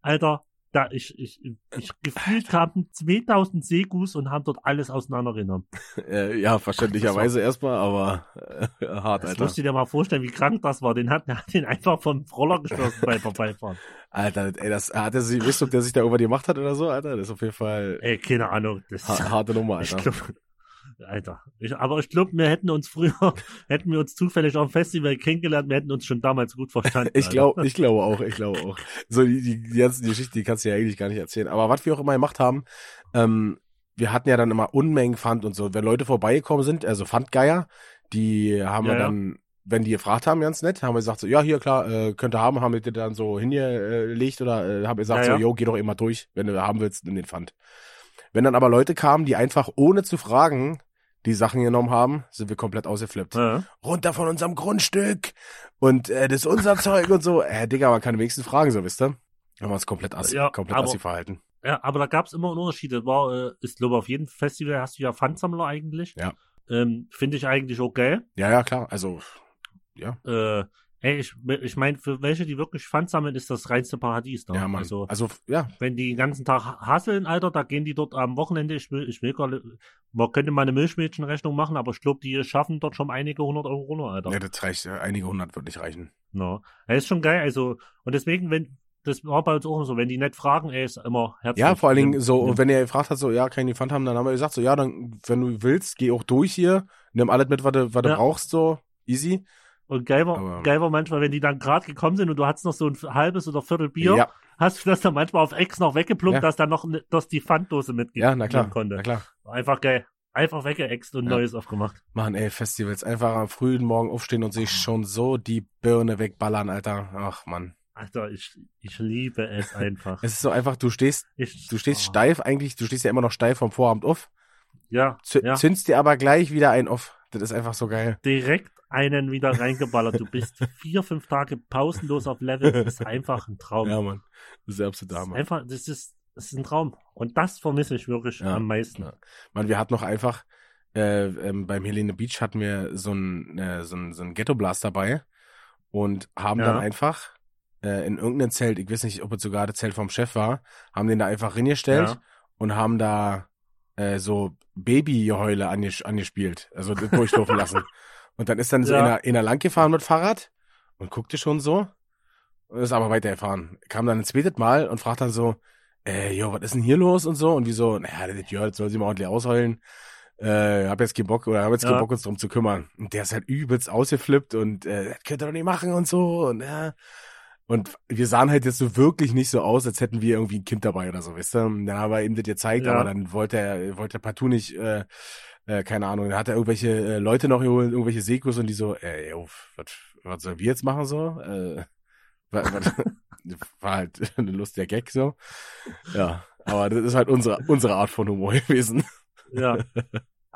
Alter, da ich, ich, ich gefühlt kamen 2000 Segus und haben dort alles auseinandergenommen. äh, ja, verständlicherweise erstmal, aber äh, hart, Das Alter. musst du dir mal vorstellen, wie krank das war. Den hat, der hat den einfach vom Roller gestoßen beim Vorbeifahren. Alter, ey, das hat er sich, wisst ob der sich da über die gemacht hat oder so, Alter? Das ist auf jeden Fall Ey, keine Ahnung. Das ha harte Nummer, ich Alter. glaub, Alter. Ich, aber ich glaube, wir hätten uns früher, hätten wir uns zufällig auf dem Festival kennengelernt, wir hätten uns schon damals gut verstanden. ich glaube, ich glaube auch, ich glaube auch. So, die, die, die ganze Geschichte, die kannst du ja eigentlich gar nicht erzählen. Aber was wir auch immer gemacht haben, ähm, wir hatten ja dann immer Unmengen Pfand und so. Wenn Leute vorbeigekommen sind, also Pfandgeier, die haben Ja, wir ja. dann, wenn die gefragt haben, ganz nett, haben wir gesagt so, ja, hier, klar, äh, könnt ihr haben, haben wir dir dann so hingelegt oder äh, haben wir gesagt Ja, ja. so, yo, geh doch immer durch, wenn du haben willst, in den Pfand. Wenn dann aber Leute kamen, die einfach ohne zu fragen die Sachen genommen haben, sind wir komplett ausgeflippt. Ja. Runter von unserem Grundstück und äh, das ist unser Zeug und so. Äh, Digga, man kann wenigstens fragen, so wisst ihr? Haben wir uns komplett assi, Ja, komplett aber- assi verhalten. Ja, aber da gab es immer einen Unterschied. Das war, äh, ist, glaube auf jedem Festival hast du ja Pfandsammler eigentlich. Ja. Ähm, Finde ich eigentlich okay. Ja, ja, klar. Also, Äh, ey, ich, ich meine, für welche, die wirklich Pfand sammeln, ist das reinste Paradies da. ja, Mann. Also, Also, ja, wenn die den ganzen Tag hasseln, Alter, da gehen die dort am Wochenende, ich will, ich will gar man könnte mal eine Milchmädchenrechnung machen, aber ich glaube, die schaffen dort schon einige hundert Euro runter, Alter. ja, das reicht. ja, Einige hundert wird nicht reichen. No. Ja, ist schon geil, also, und deswegen, wenn, das war bei uns auch so, wenn die nicht fragen, ey, ist immer herzlich. Ja, vor allen Dingen so, und wenn ihr gefragt hat, so, ja, kann ich die Pfand haben, dann haben wir gesagt, so, ja, dann, wenn du willst, geh auch durch hier, nimm alles mit, was du, was du Ja. brauchst, so, easy. Und geil war, Aber- geil war manchmal, wenn die dann gerade gekommen sind und du hattest noch so ein halbes oder Viertel Bier, Ja, hast du das dann manchmal auf Ex noch weggeplumpt, Ja. dass dann noch, ne- dass die Pfanddose mitgehen ja, na klar, konnte. na klar. Einfach geil. Einfach weggeext und Ja. Neues aufgemacht. Mann, ey, Festivals, einfach am frühen Morgen aufstehen und sich schon so die Birne wegballern, Alter. Ach, Mann. Alter, ich, ich liebe es einfach. Es ist so einfach, du stehst, Ich, du stehst oh, steif eigentlich, du stehst ja immer noch steif vom Vorabend auf, Ja, zü ja. zündst dir aber gleich wieder einen auf. Das ist einfach so geil. direkt einen wieder reingeballert. Du bist vier, fünf Tage pausenlos auf Level. Das ist einfach ein Traum. Ja, Mann. Das ist der absolute das ist Hammer. einfach, das ist, das ist ein Traum. Und das vermisse ich wirklich Ja, am meisten. ja. Mann, wir hatten noch einfach, äh, ähm, beim Helene Beach hatten wir so ein, äh, so ein, so ein Ghetto-Blast dabei und haben Ja. dann einfach äh, in irgendeinem Zelt, ich weiß nicht, ob es sogar das Zelt vom Chef war, haben den da einfach reingestellt Ja. und haben da äh, so Babygeheule anges angespielt, also durchlaufen lassen. Und dann ist dann so Ja. einer, einer lang gefahren mit Fahrrad und guckte schon so und ist aber weitergefahren. Kam dann ein zweites Mal und fragt dann so, äh, jo, was ist denn hier los und so? Und wie so, naja, das ja, das soll sie mal ordentlich ausheulen. Äh, hab jetzt keinen Bock oder hab jetzt keinen Ja. Bock, uns drum zu kümmern. Und der ist halt übelst ausgeflippt und äh, das könnt ihr doch nicht machen und so. Und, äh, und wir sahen halt jetzt so wirklich nicht so aus, als hätten wir irgendwie ein Kind dabei oder so, weißt du? Und dann haben wir ihm das gezeigt, Ja. aber dann wollte er, wollte er partout nicht, äh, äh, keine Ahnung, dann hat er irgendwelche äh, Leute noch geholt, irgendwelche Sekus und die so, äh, jo, was, was sollen wir jetzt machen so? Äh, was, was, war halt ein lustiger Gag so. Ja, aber das ist halt unsere, unsere Art von Humor gewesen. Ja.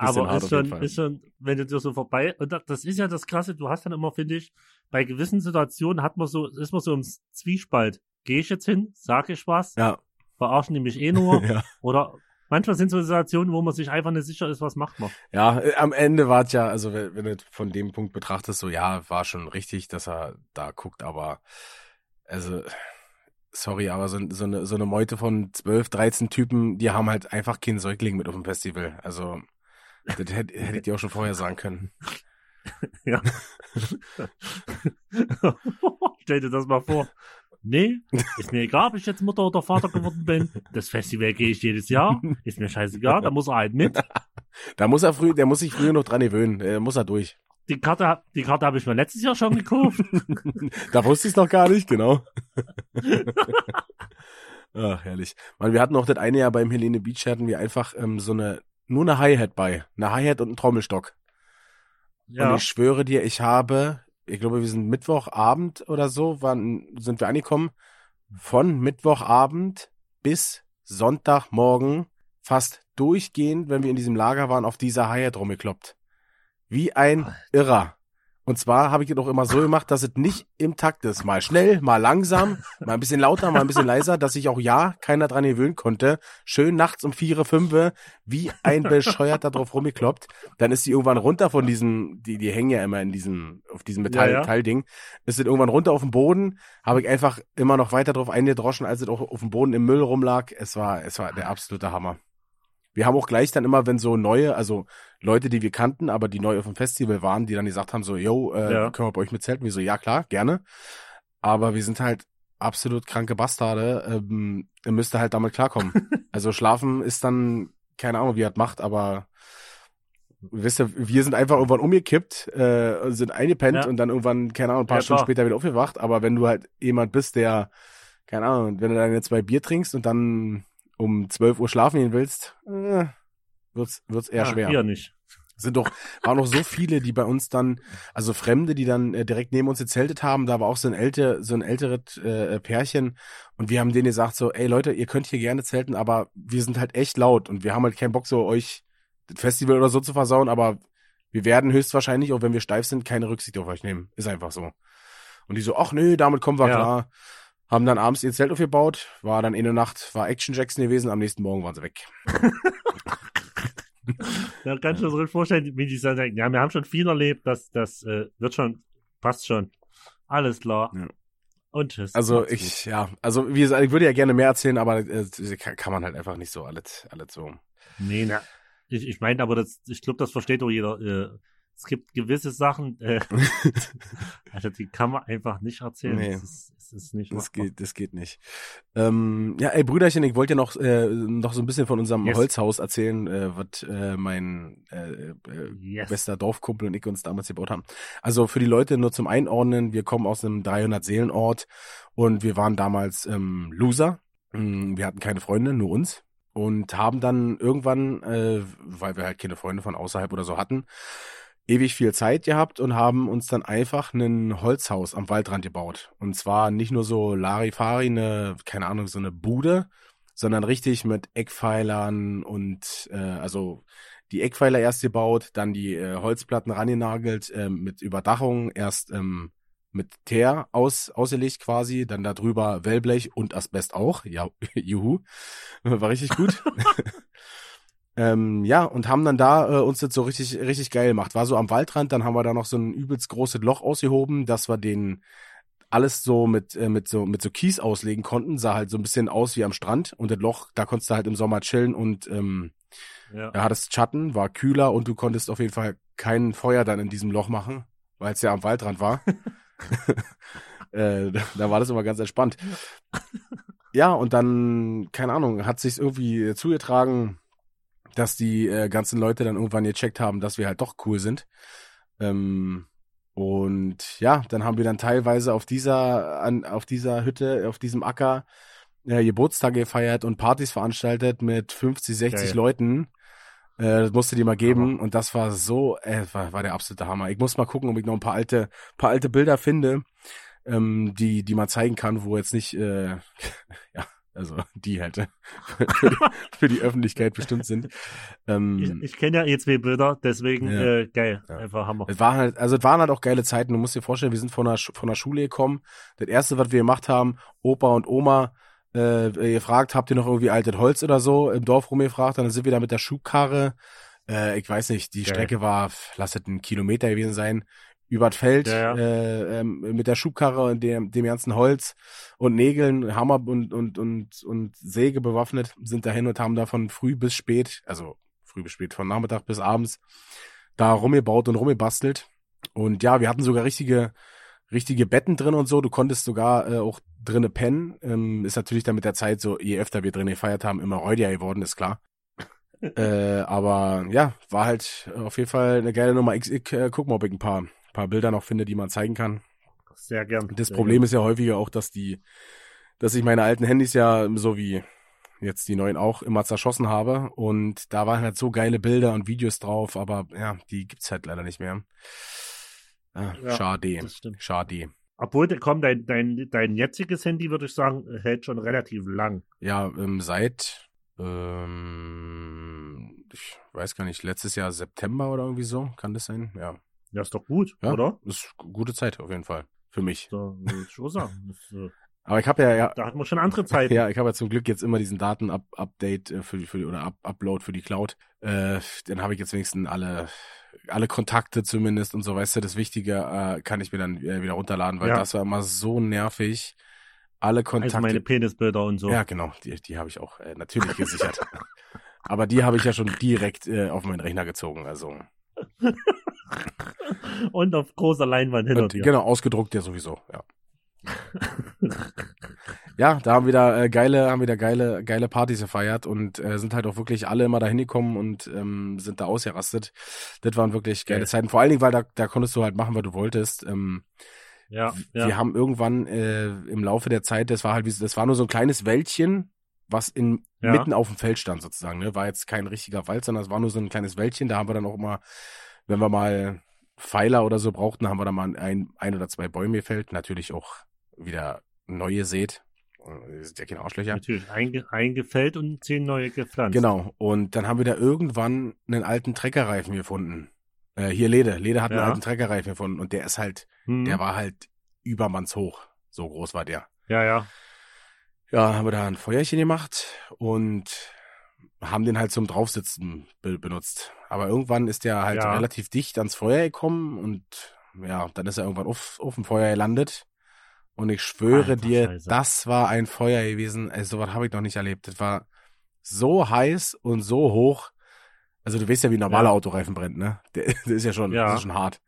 Aber ist schon, ist schon, wenn du dir so vorbei, und das, das ist ja das Krasse, du hast dann immer, finde ich, bei gewissen Situationen hat man so, ist man so im Zwiespalt. Gehe ich jetzt hin, sage ich was, Ja, verarschen die mich eh nur, ja. oder manchmal sind so Situationen, wo man sich einfach nicht sicher ist, was macht man. Ja, äh, am Ende war es ja, also wenn, wenn du von dem Punkt betrachtest, so ja, war schon richtig, dass er da guckt, aber also sorry, aber so, so, eine, so eine Meute von 12, 13 Typen, die haben halt einfach keinen Säugling mit auf dem Festival. Also das hätte, hätte ich dir auch schon vorher sagen können. Ja. Stell dir das mal vor. Nee, ist mir egal, ob ich jetzt Mutter oder Vater geworden bin. Das Festival gehe ich jedes Jahr. Ist mir scheißegal, da muss er halt mit. Da muss er früh, der muss sich früher noch dran gewöhnen, äh, muss er durch. Die Karte, die Karte habe ich mir letztes Jahr schon gekauft. Da wusste ich es noch gar nicht, genau. Ach, herrlich. Man, wir hatten auch das eine Jahr beim Helene Beach hatten wir einfach ähm, so eine, nur eine Hi-Hat bei. Eine Hi-Hat und einen Trommelstock. Und Ja, ich schwöre dir, ich habe, ich glaube, wir sind Mittwochabend oder so, waren, sind wir angekommen. Von Mittwochabend bis Sonntagmorgen fast durchgehend, wenn wir in diesem Lager waren, auf dieser Hi-Hat rumgekloppt. Wie ein Irrer. Und zwar habe ich es auch immer so gemacht, dass es nicht im Takt ist. Mal schnell, mal langsam, mal ein bisschen lauter, mal ein bisschen leiser, dass sich auch ja keiner dran gewöhnen konnte. Schön nachts um vier, fünf, wie ein Bescheuerter drauf rumgekloppt. Dann ist sie irgendwann runter von diesen, die, die hängen ja immer in diesem, auf diesem Metall, Ja, ja. Metallding. Ist sie irgendwann runter auf den Boden, habe ich einfach immer noch weiter drauf eingedroschen, als es auch auf dem Boden im Müll rumlag. Es war, es war der absolute Hammer. Wir haben auch gleich dann immer, wenn so neue, also Leute, die wir kannten, aber die neu auf dem Festival waren, die dann gesagt haben, so, yo, äh, Ja. können wir bei euch mitzelten? Wir so, ja klar, gerne. Aber wir sind halt absolut kranke Bastarde. Ähm, ihr müsst halt damit klarkommen. also schlafen ist dann, keine Ahnung, wie er das macht, aber wisst ihr, wir sind einfach irgendwann umgekippt, äh, sind eingepennt Ja. und dann irgendwann, keine Ahnung, ein paar Ja, Stunden klar. später wieder aufgewacht. Aber wenn du halt jemand bist, der, keine Ahnung, wenn du deine zwei Bier trinkst und dann um 12 Uhr schlafen gehen willst, äh, wird's, wird's eher Ja, schwer. Hier nicht. sind doch, waren noch so viele, die bei uns dann, also Fremde, die dann äh, direkt neben uns gezeltet haben, da war auch so ein älter, so ein älteres äh, Pärchen und wir haben denen gesagt so, ey Leute, ihr könnt hier gerne zelten, aber wir sind halt echt laut und wir haben halt keinen Bock so euch das Festival oder so zu versauen, aber wir werden höchstwahrscheinlich, auch wenn wir steif sind, keine Rücksicht auf euch nehmen. Ist einfach so. Und die so, ach nö, damit kommen wir Ja. klar. Haben dann abends ihr Zelt aufgebaut, war dann in der Nacht, war Action Jackson gewesen, am nächsten Morgen waren sie weg. Da kann ich mir so richtig vorstellen, wie die dann sagen, ja, wir haben schon viel erlebt, das, das äh, wird schon, passt schon. Alles klar. Ja. Und tschüss. Also ich, ja, also wie gesagt, ich würde ja gerne mehr erzählen, aber äh, kann, man halt einfach nicht so alles, alles so. gut. Nee, na. Ich, ich meine, aber das, ich glaube, das versteht auch jeder. Äh, es gibt gewisse Sachen, äh, also die kann man einfach nicht erzählen. Nee. Das ist, das ist nicht Das geht, das geht nicht. Ähm, ja, ey Brüderchen, ich wollte ja noch, äh, noch so ein bisschen von unserem Yes. Holzhaus erzählen, äh, was äh, mein äh, äh, Yes. bester Dorfkumpel und ich uns damals gebaut haben. Also für die Leute nur zum Einordnen, wir kommen aus einem 300-Seelen-Ort und wir waren damals ähm, Loser. Mm, Wir hatten keine Freunde, nur uns. Und haben dann irgendwann, äh, weil wir halt keine Freunde von außerhalb oder so hatten, ewig viel Zeit gehabt und haben uns dann einfach ein Holzhaus am Waldrand gebaut. Und zwar nicht nur so Larifari, eine, keine Ahnung, so eine Bude, sondern richtig mit Eckpfeilern und äh, also die Eckpfeiler erst gebaut, dann die äh, Holzplatten rangenagelt, äh, mit Überdachung, erst ähm, mit Teer aus, ausgelegt quasi, dann darüber Wellblech und Asbest auch. Ja, juhu. War richtig gut. ähm, ja, und haben dann da äh, uns das so richtig, richtig geil gemacht. War so am Waldrand, dann haben wir da noch so ein übelst großes Loch ausgehoben, dass wir den alles so mit, äh, mit so, mit so Kies auslegen konnten. Sah halt so ein bisschen aus wie am Strand. Und das Loch, da konntest du halt im Sommer chillen und ähm, Ja. da hattest Schatten, war kühler und du konntest auf jeden Fall kein Feuer dann in diesem Loch machen, weil es ja am Waldrand war. äh, da, da war das immer ganz entspannt. Ja, und dann, keine Ahnung, hat sich irgendwie zugetragen, dass die äh, ganzen Leute dann irgendwann gecheckt haben, dass wir halt doch cool sind. Ähm, und ja, dann haben wir dann teilweise auf dieser, an, auf dieser Hütte, auf diesem Acker äh, Geburtstage gefeiert und Partys veranstaltet mit 50, 60 Geil. Leuten. Äh, das musste die mal geben und das war so, äh, war, war der absolute Hammer. Ich muss mal gucken, ob ich noch ein paar alte, paar alte Bilder finde, ähm, die, die man zeigen kann, wo jetzt nicht, äh, ja, also die halt äh, für, die, für die Öffentlichkeit bestimmt sind. Ähm, Ich, ich kenne ja E2-Bilder, deswegen Ja. äh, geil. Ja. Einfach Hammer. Es waren halt, also es waren halt auch geile Zeiten. Du musst dir vorstellen, wir sind von der, von der Schule gekommen. Das erste, was wir gemacht haben, Opa und Oma äh, gefragt, habt ihr noch irgendwie altes Holz oder so im Dorf rumgefragt. Dann sind wir da mit der Schubkarre. Äh, ich weiß nicht, die Geil. Strecke war, lass es ein Kilometer gewesen sein, über das Feld Ja, ja. Äh, ähm, mit der Schubkarre und dem, dem ganzen Holz und Nägeln, Hammer und, und, und, und Säge bewaffnet, sind dahin und haben da von früh bis spät, also früh bis spät, von Nachmittag bis abends, da rumgebaut und rumgebastelt. Und ja, wir hatten sogar richtige, richtige Betten drin und so. Du konntest sogar äh, auch drinne pennen. Ähm, ist natürlich dann mit der Zeit so, je öfter wir drin gefeiert haben, immer räudiger geworden, ist klar. äh, aber ja, war halt auf jeden Fall eine geile Nummer. Ich, ich äh, guck mal, ob ich ein paar, paar Bilder noch finde, die man zeigen kann. Sehr gern. Das Sehr Problem ist ja häufiger auch, dass die, dass ich meine alten Handys ja so wie jetzt die neuen auch immer zerschossen habe und da waren halt so geile Bilder und Videos drauf, aber ja, die gibt's halt leider nicht mehr. Ah, Ja, schade, schade. Obwohl, komm, dein, dein, dein jetziges Handy, würde ich sagen, hält schon relativ lang. Ja, ähm, seit ähm, ich weiß gar nicht, letztes Jahr September oder irgendwie so, kann das sein? Ja, Ja, ist doch gut, ja, oder? ist gu- gute Zeit auf jeden Fall für mich. Würde ich sagen. Äh, Aber ich habe ja, ja da hat man schon andere Zeiten. Ja, ich habe ja zum Glück jetzt immer diesen Daten-Update äh, für, die- für oder Up Upload für die Cloud. Äh, dann habe ich jetzt wenigstens alle alle Kontakte zumindest und so, weißt du, das Wichtige äh, kann ich mir dann äh, wieder runterladen, weil Ja. das war immer so nervig. Alle Kontakte. Also meine Penisbilder und so. Ja, genau, die, die habe ich auch äh, natürlich gesichert. Aber die habe ich ja schon direkt äh, auf meinen Rechner gezogen, also Und auf großer Leinwand hinter und, dir. genau ausgedruckt ja sowieso, ja. ja, da haben wieder äh, geile, haben wieder geile, geile Partys gefeiert und äh, sind halt auch wirklich alle immer da hingekommen und ähm, sind da ausgerastet. Das waren wirklich geile Geil. Zeiten. Vor allen Dingen, weil da, da konntest du halt machen, was du wolltest. Ähm, Ja, Wir ja. haben irgendwann äh, im Laufe der Zeit, das war halt wie, das war nur so ein kleines Wäldchen, was in Ja. mitten auf dem Feld stand sozusagen. Ne? War jetzt kein richtiger Wald, sondern es war nur so ein kleines Wäldchen. Da haben wir dann auch immer, wenn wir mal Pfeiler oder so brauchten, haben wir da mal ein, ein oder zwei Bäume gefällt. Natürlich auch wieder neue sät. Das sind ja keine Arschlöcher. Natürlich einge eingefällt und zehn neue gepflanzt. Genau. Und dann haben wir da irgendwann einen alten Treckerreifen gefunden. Äh, hier Lede. Lede hat einen Ja. alten Treckerreifen gefunden und der ist halt, Hm. der war halt übermannshoch. So groß war der. Ja, ja. Ja, haben wir da ein Feuerchen gemacht und haben den halt zum Draufsitzen be benutzt. Aber irgendwann ist der halt Ja. relativ dicht ans Feuer gekommen und ja, dann ist er irgendwann auf, auf dem Feuer gelandet. Und ich schwöre Alter dir, Scheiße. das war ein Feuer gewesen. Also, sowas habe ich noch nicht erlebt. Das war so heiß und so hoch. Also, du weißt ja, wie ein normaler Ja. Autoreifen brennt, ne? Der, der ist ja schon, Ja. Das ist schon hart.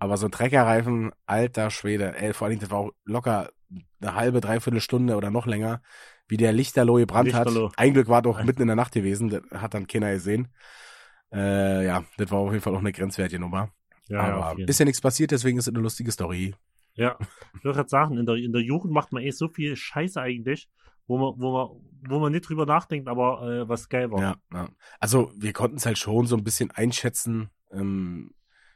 Aber so ein Treckerreifen, alter Schwede, ey, vor allen Dingen, das war auch locker eine halbe, dreiviertel Stunde oder noch länger, wie der Lichterloh gebrannt hat. Lichterloh. Ein Glück war Alter. mitten in der Nacht gewesen, das hat dann keiner gesehen. Äh, ja, das war auf jeden Fall auch eine grenzwertige Nummer. Ja, ja, Aber jeden ist ja nichts passiert, deswegen ist es eine lustige Story. Ja, ich würde gerade sagen, in der, in der Jugend macht man eh so viel Scheiße eigentlich, wo man, wo man, wo man nicht drüber nachdenkt, aber äh, was geil war. Ja, ja. Also wir konnten es halt schon so ein bisschen einschätzen. Ähm,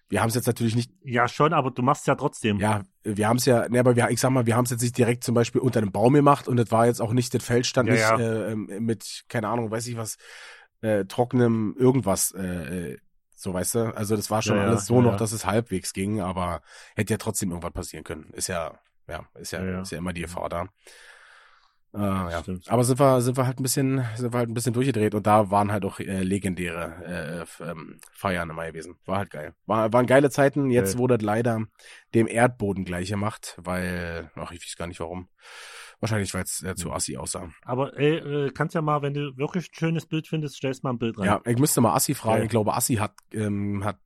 wir haben es jetzt natürlich nicht, Ja, schon, aber du machst ja trotzdem. ja, wir haben es ja, ne, aber wir, ich sag mal, wir haben es jetzt nicht direkt zum Beispiel unter einem Baum gemacht und das war jetzt auch nicht, das Feld stand Ja, nicht ja. Äh, ähm, mit, keine Ahnung, weiß ich was, äh, trockenem irgendwas, äh, äh, so weißt du. Also das war schon Ja, alles so noch, dass es halbwegs ging, aber hätte ja trotzdem irgendwas passieren können. Ist ja, ja, ist ja. ist ja immer die Gefahr da. Äh, ja. Stimmt. Aber sind wir, sind wir halt ein bisschen, sind wir halt ein bisschen durchgedreht und da waren halt auch äh, legendäre äh, ähm, Feiern immer gewesen. War halt geil. War, waren geile Zeiten. Jetzt Geil. wurde das leider dem Erdboden gleich gemacht, weil, ach, ich weiß gar nicht warum. Wahrscheinlich, weil es äh, zu assi aussah. Aber ey, äh, kannst ja mal, wenn du wirklich ein schönes Bild findest, stellst mal ein Bild rein. Ja, ich müsste mal Assi fragen. Geil. Ich glaube, Assi hat, ähm, hat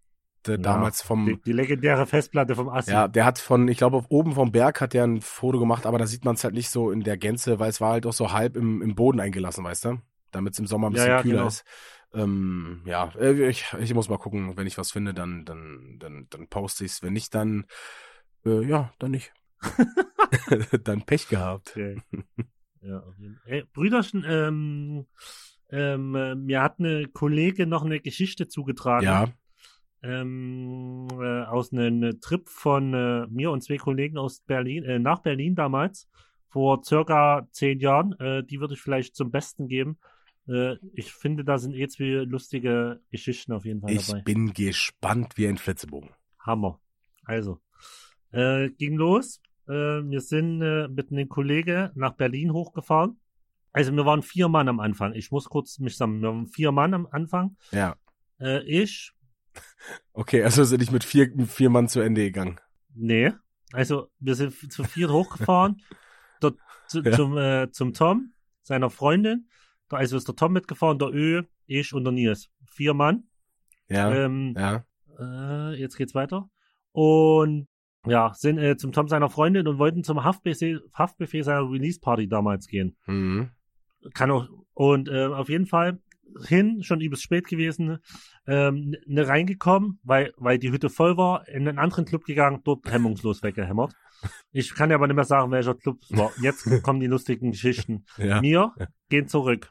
äh, Ja, damals vom, Die, die legendäre Festplatte vom Assi. Ja, der hat von, ich glaube, oben vom Berg hat der ein Foto gemacht, aber da sieht man es halt nicht so in der Gänze, weil es war halt auch so halb im, im Boden eingelassen, weißt du? Damit es im Sommer ein Ja, bisschen ja, kühler genau. ist. Ähm, ja, äh, ich, ich muss mal gucken, wenn ich was finde, dann, dann, dann, dann poste ich's. Wenn nicht, dann, äh, ja, dann nicht. dann Pech gehabt. Okay. ja. Ey, Brüderchen, ähm, ähm, äh, mir hat eine Kollegin noch eine Geschichte zugetragen. Ja, ähm, äh, aus einem Trip von äh, mir und zwei Kollegen aus Berlin, äh, nach Berlin damals, vor circa zehn Jahren. Äh, die würde ich vielleicht zum Besten geben. Äh, ich finde, da sind eh zwei lustige Geschichten auf jeden Fall ich dabei. bin gespannt wie ein Flitzebogen. Hammer. Also, äh, ging los. Wir sind mit einem Kollege nach Berlin hochgefahren. Also wir waren vier Mann am Anfang. Ich muss kurz mich sammeln. Wir waren vier Mann am Anfang. Ja. Ich, Okay, also sind ich mit vier, mit vier Mann zu Ende gegangen. Nee. Also, wir sind zu viert hochgefahren. Dort zu, Ja. zum, äh, zum Tom, seiner Freundin. Da, also ist der Tom mitgefahren, der Ö, ich und der Nils. Vier Mann. Ja, Ähm, ja. äh, jetzt geht's weiter. Und ja, sind äh, zum Tom seiner Freundin und wollten zum Haftbefehl, Haftbefehl seiner Release-Party damals gehen. Mhm. Kann auch. Und äh, auf jeden Fall hin, schon übelst spät gewesen, ähm, ne reingekommen, weil, weil die Hütte voll war, in einen anderen Club gegangen, dort hemmungslos weggehämmert. Ich kann ja aber nicht mehr sagen, welcher Club es war. Jetzt kommen die lustigen Geschichten. Ja, Wir gehen zurück.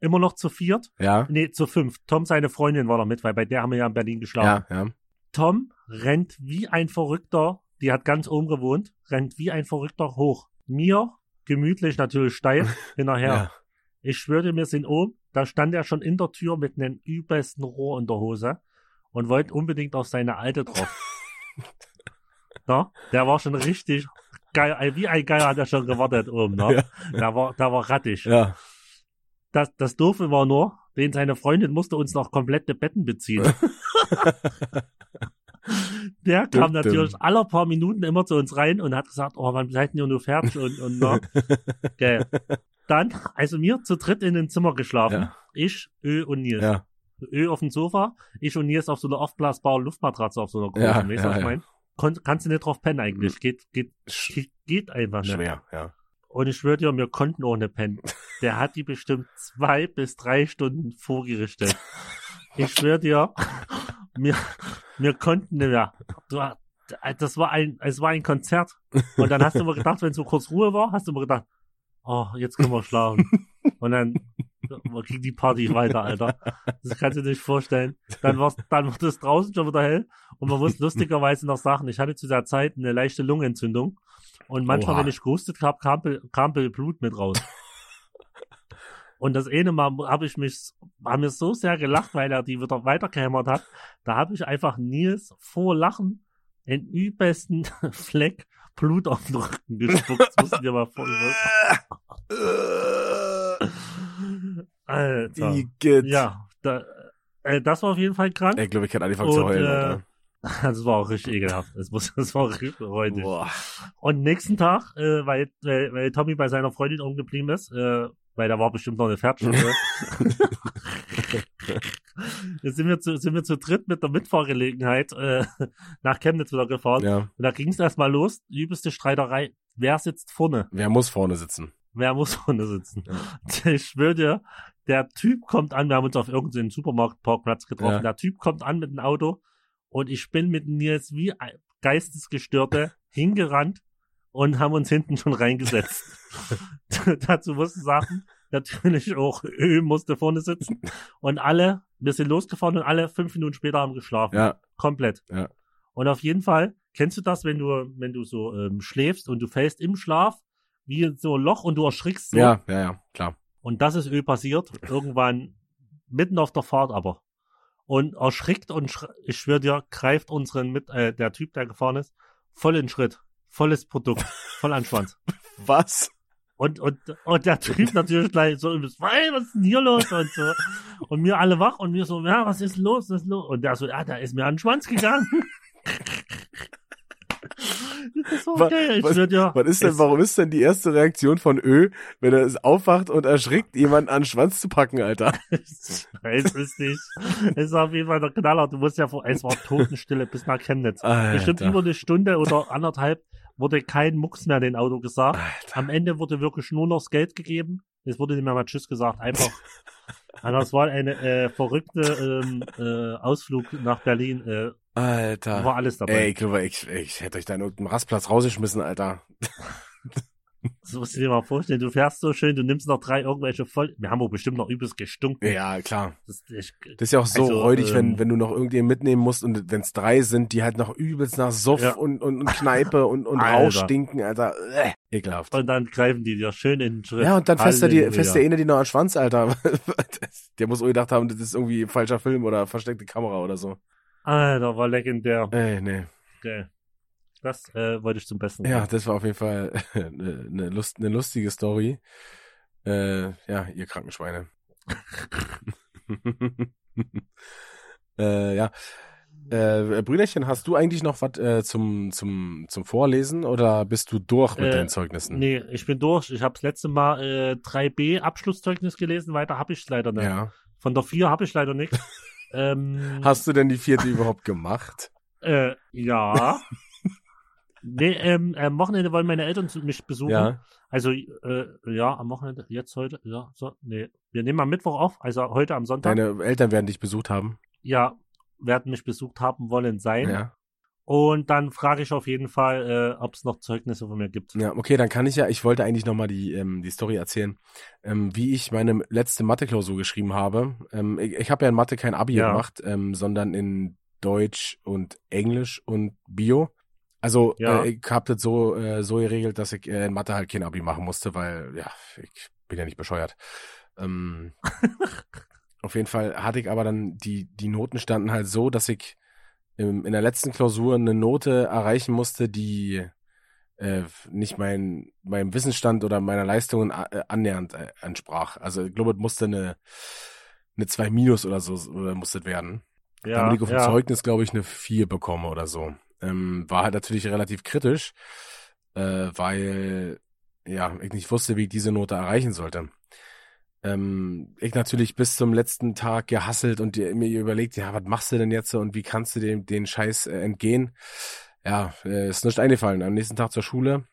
Immer noch zu viert? ja, Nee, zu fünf. Tom, seine Freundin war noch mit, weil bei der haben wir ja in Berlin geschlafen. ja, ja. Tom rennt wie ein Verrückter, die hat ganz oben gewohnt, rennt wie ein Verrückter hoch. Mir, gemütlich natürlich steil, hinterher. ja. Ich schwöre, wir sind oben, da stand er schon in der Tür mit einem übelsten Rohr in der Hose und wollte unbedingt auf seine alte drauf. ja, der war schon richtig geil, äh, wie ein Geier hat er schon gewartet oben, ne? Ja. Der war, der war rattig. Ja, Das, das Doofe war nur, den seine Freundin musste uns noch komplette Betten beziehen. Der kam natürlich alle paar Minuten immer zu uns rein und hat gesagt, oh, wann seid ihr nur fertig und, und na. Geil. Dann, also mir zu dritt in den Zimmer geschlafen. Ja. Ich, Ö und Nils. ja, Ö auf dem Sofa, ich und Nils auf so einer aufblasbaren Luftmatratze auf so einer großen. Ja, weißt du, ja, was ich ja. mein? Kon kannst du nicht drauf pennen eigentlich. Geht, geht, Sch geht, geht einfach nicht. schwer, ja. Und ich schwöre dir, wir konnten ohne pennen. Der hat die bestimmt zwei bis drei Stunden vorgerichtet. Ich schwöre dir, wir, wir konnten nicht mehr. Du, das war ein, es war ein Konzert. Und dann hast du immer gedacht, wenn so kurz Ruhe war, hast du immer gedacht, oh, jetzt können wir schlafen. Und dann ging die Party weiter, Alter. Das kannst du dir nicht vorstellen. Dann war dann wurde es draußen schon wieder hell. Und man muss lustigerweise noch sagen, ich hatte zu der Zeit eine leichte Lungenentzündung. Und manchmal, Oha. wenn ich gehustet habe, kam, kam Blut mit raus. Und das eine Mal habe ich mich, haben mir so sehr gelacht, weil er die wieder weitergehämmert hat. Da habe ich einfach Nils vor Lachen den übelsten Fleck Blut auf den Rücken gespuckt. Das musst du dir mal vorstellen. Alter. Igitt. Ja, da, äh, das war auf jeden Fall krank. Ich glaube, ich kann anfangen zu heulen, äh, Alter. Das war auch richtig ekelhaft. Das, muss, das war richtig räudig. Und nächsten Tag, äh, weil, weil, weil Tommy bei seiner Freundin umgeblieben ist, äh, weil da war bestimmt noch eine Pferdstunde. Jetzt sind wir, zu, sind wir zu dritt mit der Mitfahrgelegenheit äh, nach Chemnitz wieder gefahren. Ja. Und da ging es erstmal los, übelste Streiterei. Wer sitzt vorne? Wer muss vorne sitzen? Wer muss vorne sitzen? Ja. Ich schwöre dir, der Typ kommt an, wir haben uns auf irgendeinem Supermarktparkplatz getroffen, ja. der Typ kommt an mit dem Auto und ich bin mit Nils wie Geistesgestörte hingerannt und haben uns hinten schon reingesetzt. Dazu mussten Sachen natürlich auch Ö musste vorne sitzen und alle, wir sind losgefahren und alle fünf Minuten später haben geschlafen. Ja. Komplett. Ja. Und auf jeden Fall, kennst du das, wenn du, wenn du so ähm, schläfst und du fällst im Schlaf wie so ein Loch und du erschrickst so? Ja, ja, ja, klar. Und das ist Ö passiert, irgendwann mitten auf der Fahrt aber. Und erschrickt und ich schwöre dir, greift unseren mit, äh, der Typ, der gefahren ist, voll in Schritt. Volles Produkt. Voll an Schwanz. Was? Und, und, und der Typ natürlich gleich so, was ist denn hier los? Und so. Und wir alle wach und wir so, ja, was ist los? Was ist los? Und der so, ja, da ist mir an den Schwanz gegangen. Das war okay. was, was, ja, ist denn, warum ist denn die erste Reaktion von Ö, wenn er es aufwacht und erschrickt, jemanden an den Schwanz zu packen, Alter? ich weiß es nicht. Es ist auf jeden Fall der Knaller. Du musst ja vor, es war Totenstille bis nach Chemnitz. Alter. Bestimmt über eine Stunde oder anderthalb wurde kein Mucks mehr in den Auto gesagt. Alter. Am Ende wurde wirklich nur noch das Geld gegeben. Es wurde nicht mehr mal Tschüss gesagt. Einfach. also das war eine äh, verrückte ähm, äh, Ausflug nach Berlin. Äh, Alter. War alles dabei. Ey, ich glaube, ich, ich hätte euch da in irgendeinem Rastplatz rausgeschmissen, Alter. Das musst du dir mal vorstellen. Du fährst so schön, du nimmst noch drei irgendwelche voll. Wir haben wohl bestimmt noch übelst gestunken. Ja, klar. Das, ich, das ist ja auch so also, räudig, ähm, wenn, wenn du noch irgendjemanden mitnehmen musst und wenn es drei sind, die halt noch übelst nach Suff ja. und, und, und Kneipe und, und Rauch stinken, Alter. Äh, ekelhaft. Und dann greifen die dir schön in den Schritt. Ja, und dann fässt er die, fässt der eine die noch an Schwanz, Alter. der muss auch gedacht haben, das ist irgendwie ein falscher Film oder versteckte Kamera oder so. Alter, war legendär. Ey, nee. Okay. Das äh, wollte ich zum Besten. Ja, das war auf jeden Fall eine, eine, Lust, eine lustige Story. Äh, ja, ihr Krankenschweine. äh, ja. Äh, Brüderchen, hast du eigentlich noch was äh, zum, zum, zum Vorlesen oder bist du durch mit äh, deinen Zeugnissen? Nee, ich bin durch. Ich habe das letzte Mal äh, 3b Abschlusszeugnis gelesen, weiter habe ich leider nicht. Ja. Von der 4 habe ich leider nicht. ähm, hast du denn die vierte überhaupt gemacht? Äh, ja. Nee, ähm, am Wochenende wollen meine Eltern mich besuchen. Ja. Also, äh, ja, am Wochenende, jetzt heute, ja, so, nee. Wir nehmen am Mittwoch auf, also heute am Sonntag. Deine Eltern werden dich besucht haben? Ja, werden mich besucht haben wollen sein. Ja. Und dann frage ich auf jeden Fall, äh, ob es noch Zeugnisse von mir gibt. Ja, okay, dann kann ich ja, ich wollte eigentlich nochmal die, ähm, die Story erzählen, ähm, wie ich meine letzte Mathe-Klausur geschrieben habe. Ähm, ich ich habe ja in Mathe kein Abi ja. gemacht, ähm, sondern in Deutsch und Englisch und Bio. Also ja. äh, ich habe das so äh, so geregelt, dass ich äh, in Mathe halt kein Abi machen musste, weil ja, ich bin ja nicht bescheuert. Ähm, auf jeden Fall hatte ich aber dann die die Noten standen halt so, dass ich im, in der letzten Klausur eine Note erreichen musste, die äh, nicht mein meinem Wissensstand oder meiner Leistungen äh, annähernd äh, entsprach. Also ich glaube, es musste eine eine 2 minus oder so oder musste werden. Ja, Damit ich auf dem ja. Zeugnis, glaube ich, eine 4 bekomme oder so ähm, war halt natürlich relativ kritisch, äh, weil ja, ich nicht wusste, wie ich diese Note erreichen sollte. Ähm, ich natürlich bis zum letzten Tag gehasselt und mir überlegt, ja, was machst du denn jetzt und wie kannst du dem den Scheiß äh, entgehen? Ja, äh, ist nicht eingefallen. Am nächsten Tag zur Schule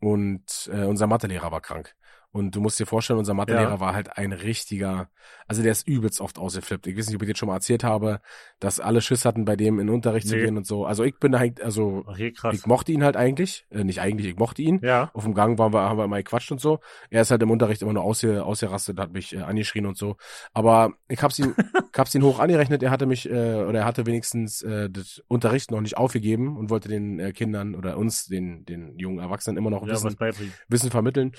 und äh, unser Mathelehrer war krank. Und du musst dir vorstellen, unser Mathelehrer Ja. war halt ein richtiger, also der ist übelst oft ausgeflippt. Ich weiß nicht, ob ich dir schon mal erzählt habe, dass alle Schiss hatten, bei dem in den Unterricht zu Nee. gehen und so. Also ich bin halt, also Okay, ich mochte ihn halt eigentlich, äh, nicht eigentlich, ich mochte ihn. Ja. Auf dem Gang waren wir, haben wir immer gequatscht und so. Er ist halt im Unterricht immer nur ausge, ausgerastet, hat mich äh, angeschrien und so. Aber ich hab's ihm, ich hab's ihn hoch angerechnet. Er hatte mich, äh, oder er hatte wenigstens äh, das Unterricht noch nicht aufgegeben und wollte den äh, Kindern oder uns, den, den jungen Erwachsenen immer noch Ja, Wissen. Wissen vermitteln.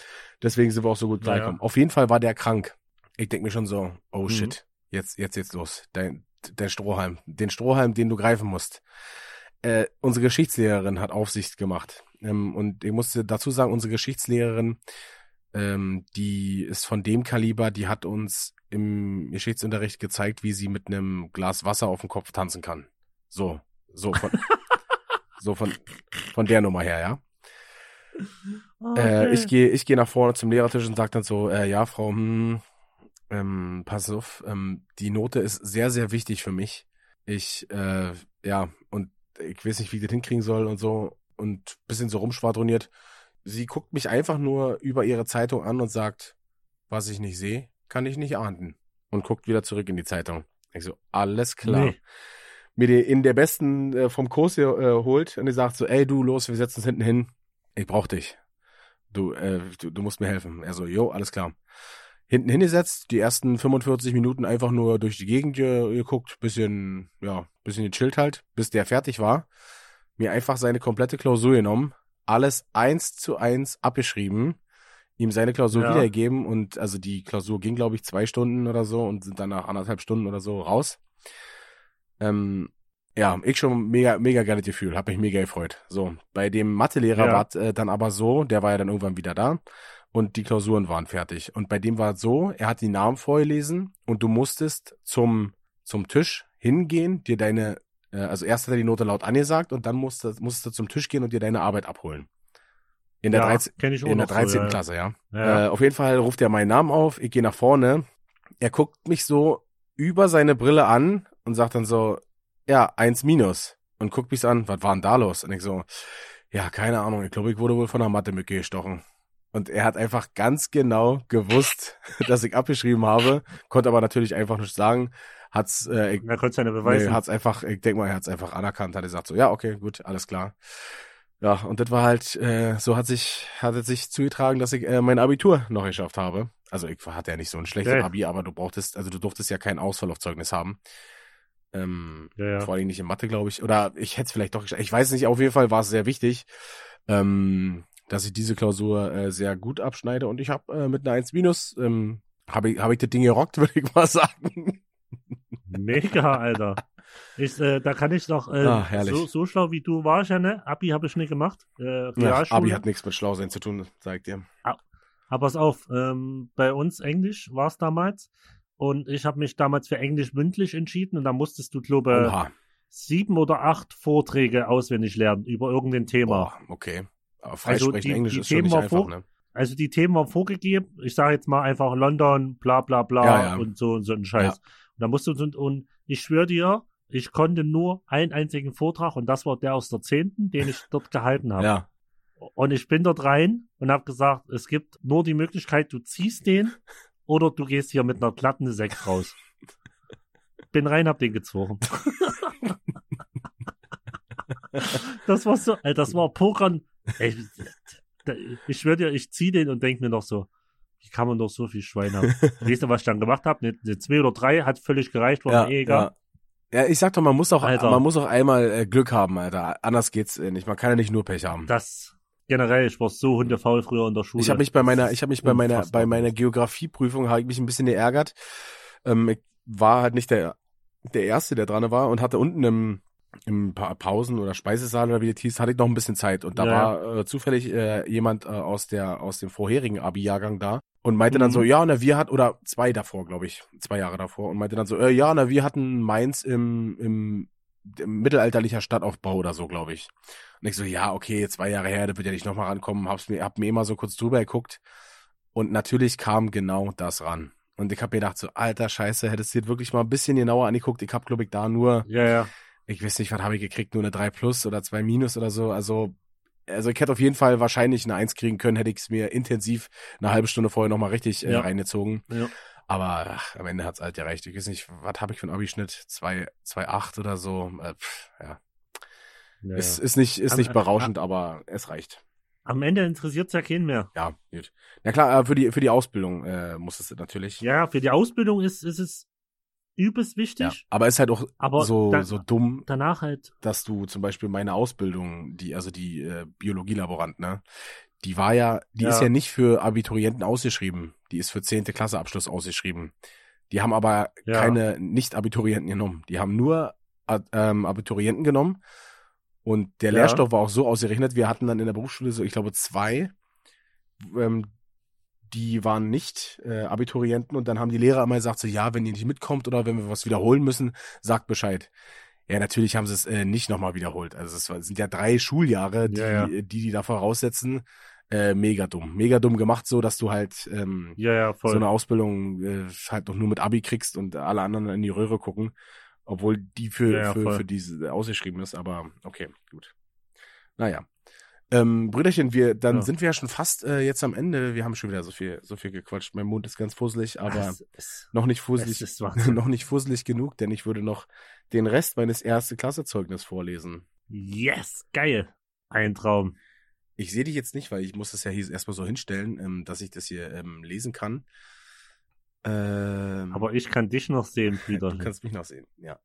Deswegen sind wir auch so gut Ja, ja. Auf jeden Fall war der krank. Ich denk mir schon so, oh Mhm. shit, jetzt, jetzt jetzt los. Dein, der Strohhalm, den Strohhalm, den du greifen musst. Äh, unsere Geschichtslehrerin hat Aufsicht gemacht. Ähm, und ich musste dazu sagen, unsere Geschichtslehrerin, ähm, die ist von dem Kaliber, die hat uns im Geschichtsunterricht gezeigt, wie sie mit einem Glas Wasser auf dem Kopf tanzen kann. So, so von, so von, von der Nummer her, ja. Äh, ich gehe ich geh nach vorne zum Lehrertisch und sage dann so, äh, ja, Frau, hm, ähm, pass auf, ähm, die Note ist sehr, sehr wichtig für mich. Ich, äh, ja, und ich weiß nicht, wie ich das hinkriegen soll und so und bisschen so rumschwadroniert. Sie guckt mich einfach nur über ihre Zeitung an und sagt, was ich nicht sehe, kann ich nicht ahnden. Und guckt wieder zurück in die Zeitung. Ich so, alles klar Nee. mir die in der besten äh, vom Kurs hier äh, holt und die sagt so, ey du, los, wir setzen uns hinten hin. Ich brauch dich. Du, äh, du, du musst mir helfen. Er so, jo, alles klar. Hinten hingesetzt, die ersten 45 Minuten einfach nur durch die Gegend ge geguckt, bisschen, ja, bisschen gechillt halt, bis der fertig war. Mir einfach seine komplette Klausur genommen, alles eins zu eins abgeschrieben, ihm seine Klausur Ja. wiedergegeben und also die Klausur ging, glaube ich, zwei Stunden oder so und sind dann nach anderthalb Stunden oder so raus. Ähm, ja, ich schon mega, mega geiles Gefühl, hab mich mega gefreut. So, bei dem Mathelehrer Ja. war äh, dann aber so, der war ja dann irgendwann wieder da und die Klausuren waren fertig. Und bei dem war es so, er hat die Namen vorgelesen und du musstest zum, zum Tisch hingehen, dir deine, äh, also erst hat er die Note laut angesagt und dann musstest, musstest du zum Tisch gehen und dir deine Arbeit abholen. In der, ja, 13, kenn ich auch in der noch 13. So, ja. Klasse, ja. Ja. Äh, auf jeden Fall ruft er meinen Namen auf, ich gehe nach vorne, er guckt mich so über seine Brille an und sagt dann so, ja, eins minus. Und guckt mich so an, was war denn da los? Und ich so, ja, keine Ahnung, ich glaube, ich wurde wohl von der Mathe-Mücke gestochen. Und er hat einfach ganz genau gewusst, dass ich abgeschrieben habe, konnte aber natürlich einfach nicht sagen, hat's, äh, ich, Er konnte seine nee, Beweise. hat's einfach, ich denke mal, er hat's einfach anerkannt, hat gesagt so, ja, okay, gut, alles klar. Ja, und das war halt, äh, so hat sich, hat es sich zugetragen, dass ich äh, mein Abitur noch geschafft habe. Also ich hatte ja nicht so ein schlechtes Geil. Abi, aber du brauchtest, also du durftest ja keinen Ausfall auf Zeugnis haben. Ähm, ja, ja. vor allem nicht in Mathe, glaube ich. Oder ich hätte es vielleicht doch geschafft. Ich weiß nicht, auf jeden Fall war es sehr wichtig, ähm, dass ich diese Klausur äh, sehr gut abschneide. Und ich habe äh, mit einer 1 minus, ähm, habe ich, hab ich das Ding gerockt, würde ich mal sagen. Mega, Alter. Ich, äh, da kann ich noch, äh, Ah, so, so schlau wie du warst ja, ne? Abi habe ich nicht gemacht. Äh, Ja. Abi hat nichts mit Schlausein zu tun, sag ich dir. Aber pass auf, ähm, bei uns Englisch war es damals. Und ich habe mich damals für Englisch mündlich entschieden. Und da musstest du, glaube Oha. sieben oder acht Vorträge auswendig lernen über irgendein Thema. Boah, okay. Aber Also freisprechen die- Englisch die ist schon Themen nicht war einfach, ne? Also die Themen waren vorgegeben. Ich sage jetzt mal einfach London, bla bla bla Ja, ja. und so und so ein Scheiß. Ja. Und da musst du und, und ich schwöre dir, ich konnte nur einen einzigen Vortrag und das war der aus der zehnten, den ich dort gehalten habe. Ja. Und ich bin dort rein und habe gesagt, es gibt nur die Möglichkeit, du ziehst den oder du gehst hier mit einer glatten Sekt raus. Bin rein, hab den gezwungen. das war so, Alter, das war Pokern. Ey, ich schwöre dir, ich zieh den und denk mir noch so, wie kann man doch so viel Schwein haben? Weißt du, was ich dann gemacht habe? Eine, eine zwei oder drei hat völlig gereicht, war Ja, mir eh egal. ja. ja, ich sag doch, man muss auch, Alter. man muss auch einmal äh, Glück haben, Alter. Anders geht's äh, nicht. Man kann ja nicht nur Pech haben. Das generell, ich war so hundefaul früher in der Schule. Ich habe mich bei meiner, ich habe mich bei meiner, bei meiner Geografieprüfung habe ich mich ein bisschen geärgert. Ähm, ich war halt nicht der, der erste, der dran war und hatte unten im, im Pa- Pausen- oder Speisesaal oder wie das hieß, hatte ich noch ein bisschen Zeit und da Ja. war äh, zufällig äh, jemand äh, aus der aus dem vorherigen Abi-Jahrgang da und meinte dann Mhm. so, ja, na wir hat oder zwei davor, glaube ich, zwei Jahre davor und meinte dann so, äh, ja, na wir hatten Mainz im, im mittelalterlicher Stadtaufbau oder so, glaube ich. Und ich so, ja, okay, zwei Jahre her, da wird ja nicht nochmal rankommen, hab's mir, hab mir immer so kurz drüber geguckt und natürlich kam genau das ran. Und ich habe mir gedacht so, alter Scheiße, hättest du dir wirklich mal ein bisschen genauer angeguckt. Ich habe, glaube ich, da nur Ja, ja. ich weiß nicht, was habe ich gekriegt, nur eine 3 plus oder 2 minus oder so. Also also ich hätte auf jeden Fall wahrscheinlich eine Eins kriegen können, hätte ich es mir intensiv eine halbe Stunde vorher nochmal richtig äh, Ja. reingezogen. Ja. Aber ach, am Ende hat's halt gereicht. Ich weiß nicht, was habe ich für einen Abischnitt? 2,8 oder so. Äh, pff, ja. Ja, Ist, ja. ist nicht, ist Am- nicht berauschend, aber es reicht. Am Ende interessiert es ja keinen mehr. Ja, gut. Na klar, äh, für die, für die Ausbildung äh, muss es natürlich. Ja, für die Ausbildung ist, ist es übelst wichtig, Ja. Aber es ist halt auch aber so, da, so dumm, danach halt, dass du zum Beispiel meine Ausbildung, die, also die äh, Biologielaborant, ne, die war ja, die Ja. ist ja nicht für Abiturienten ausgeschrieben. Die ist für 10. Klasse Abschluss ausgeschrieben. Die haben aber Ja. keine Nicht-Abiturienten genommen. Die haben nur äh, ähm, Abiturienten genommen. Und der Ja. Lehrstoff war auch so ausgerechnet, wir hatten dann in der Berufsschule so, ich glaube, zwei, ähm, die waren nicht äh, Abiturienten und dann haben die Lehrer immer gesagt, so ja, wenn ihr nicht mitkommt oder wenn wir was wiederholen müssen, sagt Bescheid. Ja, natürlich haben sie es äh, nicht nochmal wiederholt. Also es sind ja drei Schuljahre, die Ja, ja. die, die da voraussetzen. Äh, mega dumm. Mega dumm gemacht, so dass du halt ähm, ja, ja, voll. so eine Ausbildung äh, halt noch nur mit Abi kriegst und alle anderen in die Röhre gucken, obwohl die für, Ja, ja, für, voll. für diese ausgeschrieben ist, aber okay, gut. Naja. Ähm, Brüderchen, wir, dann Ja. sind wir ja schon fast äh, jetzt am Ende. Wir haben schon wieder so viel, so viel gequatscht. Mein Mund ist ganz fusselig, aber es, noch nicht fusselig, ist noch nicht fusselig genug, denn ich würde noch den Rest meines erste Klassezeugnis vorlesen. yes, geil. Ein Traum. Ich sehe dich jetzt nicht, weil ich muss das ja hier erstmal so hinstellen, ähm, dass ich das hier ähm, lesen kann. Ähm, Aber ich kann dich noch sehen, Du Brüderchen. kannst mich noch sehen, ja.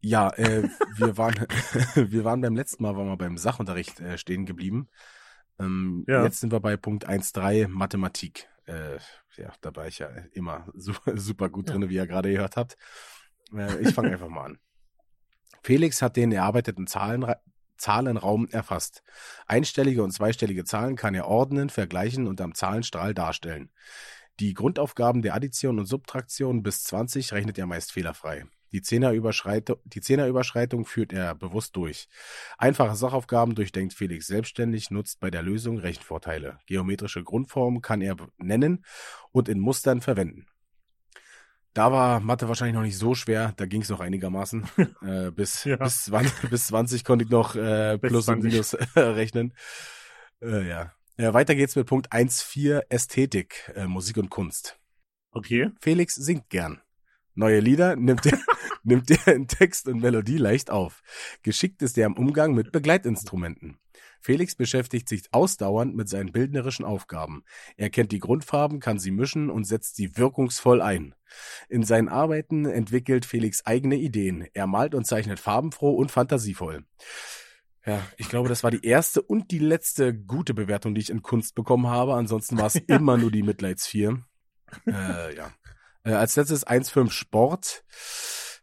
Ja, äh, wir waren, wir waren beim letzten Mal, waren wir beim Sachunterricht äh, stehen geblieben. Ähm, Ja. Jetzt sind wir bei Punkt 1.3 Mathematik. Äh, ja, da war ich ja immer super, super gut Ja. drin, wie ihr gerade gehört habt. Äh, ich fange einfach mal an. Felix hat den erarbeiteten Zahlenra Zahlenraum erfasst. Einstellige und zweistellige Zahlen kann er ordnen, vergleichen und am Zahlenstrahl darstellen. Die Grundaufgaben der Addition und Subtraktion bis 20 rechnet er meist fehlerfrei. Die Zehnerüberschreitung, die Zehnerüberschreitung führt er bewusst durch. Einfache Sachaufgaben durchdenkt Felix selbstständig, nutzt bei der Lösung Rechenvorteile. Geometrische Grundformen kann er nennen und in Mustern verwenden. Da war Mathe wahrscheinlich noch nicht so schwer, da ging es noch einigermaßen. äh, bis, Ja. bis, 20, bis 20 konnte ich noch äh, Plus und 20. Minus äh, rechnen. Äh, ja. Äh, weiter geht's mit Punkt 1.4 Ästhetik, äh, Musik und Kunst. Okay. Felix singt gern. Neue Lieder nimmt er, nimmt er in Text und Melodie leicht auf. Geschickt ist er im Umgang mit Begleitinstrumenten. Felix beschäftigt sich ausdauernd mit seinen bildnerischen Aufgaben. Er kennt die Grundfarben, kann sie mischen und setzt sie wirkungsvoll ein. In seinen Arbeiten entwickelt Felix eigene Ideen. Er malt und zeichnet farbenfroh und fantasievoll. Ja, ich glaube, das war die erste und die letzte gute Bewertung, die ich in Kunst bekommen habe. Ansonsten war es Ja. immer nur die Mitleidsvier. Äh, ja. Äh, als letztes 1,5 Sport.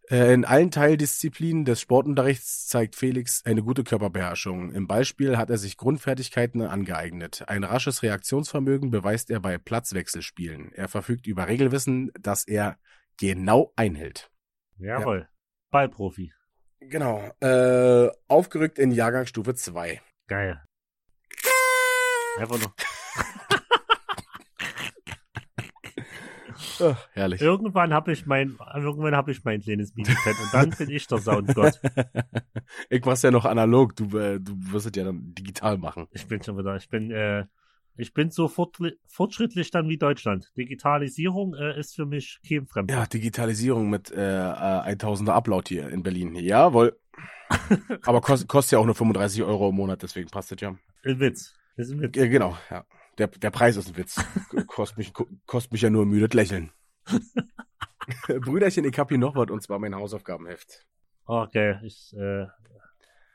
Äh, in allen Teildisziplinen des Sportunterrichts zeigt Felix eine gute Körperbeherrschung. Im Beispiel hat er sich Grundfertigkeiten angeeignet. Ein rasches Reaktionsvermögen beweist er bei Platzwechselspielen. Er verfügt über Regelwissen, das er genau einhält. Jawohl. Ballprofi. Genau. Äh, aufgerückt in Jahrgangsstufe 2. Geil. Einfach noch. Ach, herrlich. Irgendwann habe ich mein, irgendwann habe ich mein kleines Minipad und dann bin ich der Soundgott. ich mach's ja noch analog, du, äh, du wirst es ja dann digital machen. Ich bin schon wieder, ich bin, äh, ich bin so fortschrittlich dann wie Deutschland. Digitalisierung äh, ist für mich kein Fremd. Ja, Digitalisierung mit äh, äh, 1000er Upload hier in Berlin. Jawohl. Aber kost, kostet ja auch nur 35 Euro im Monat, deswegen passt das ja. Ein Witz. Das ist ein Witz. Äh, genau, ja. Der, der Preis ist ein Witz. Kostet mich, ko- kostet mich ja nur müde lächeln. Brüderchen, ich hab hier noch was, und zwar mein Hausaufgabenheft. Okay, ich äh,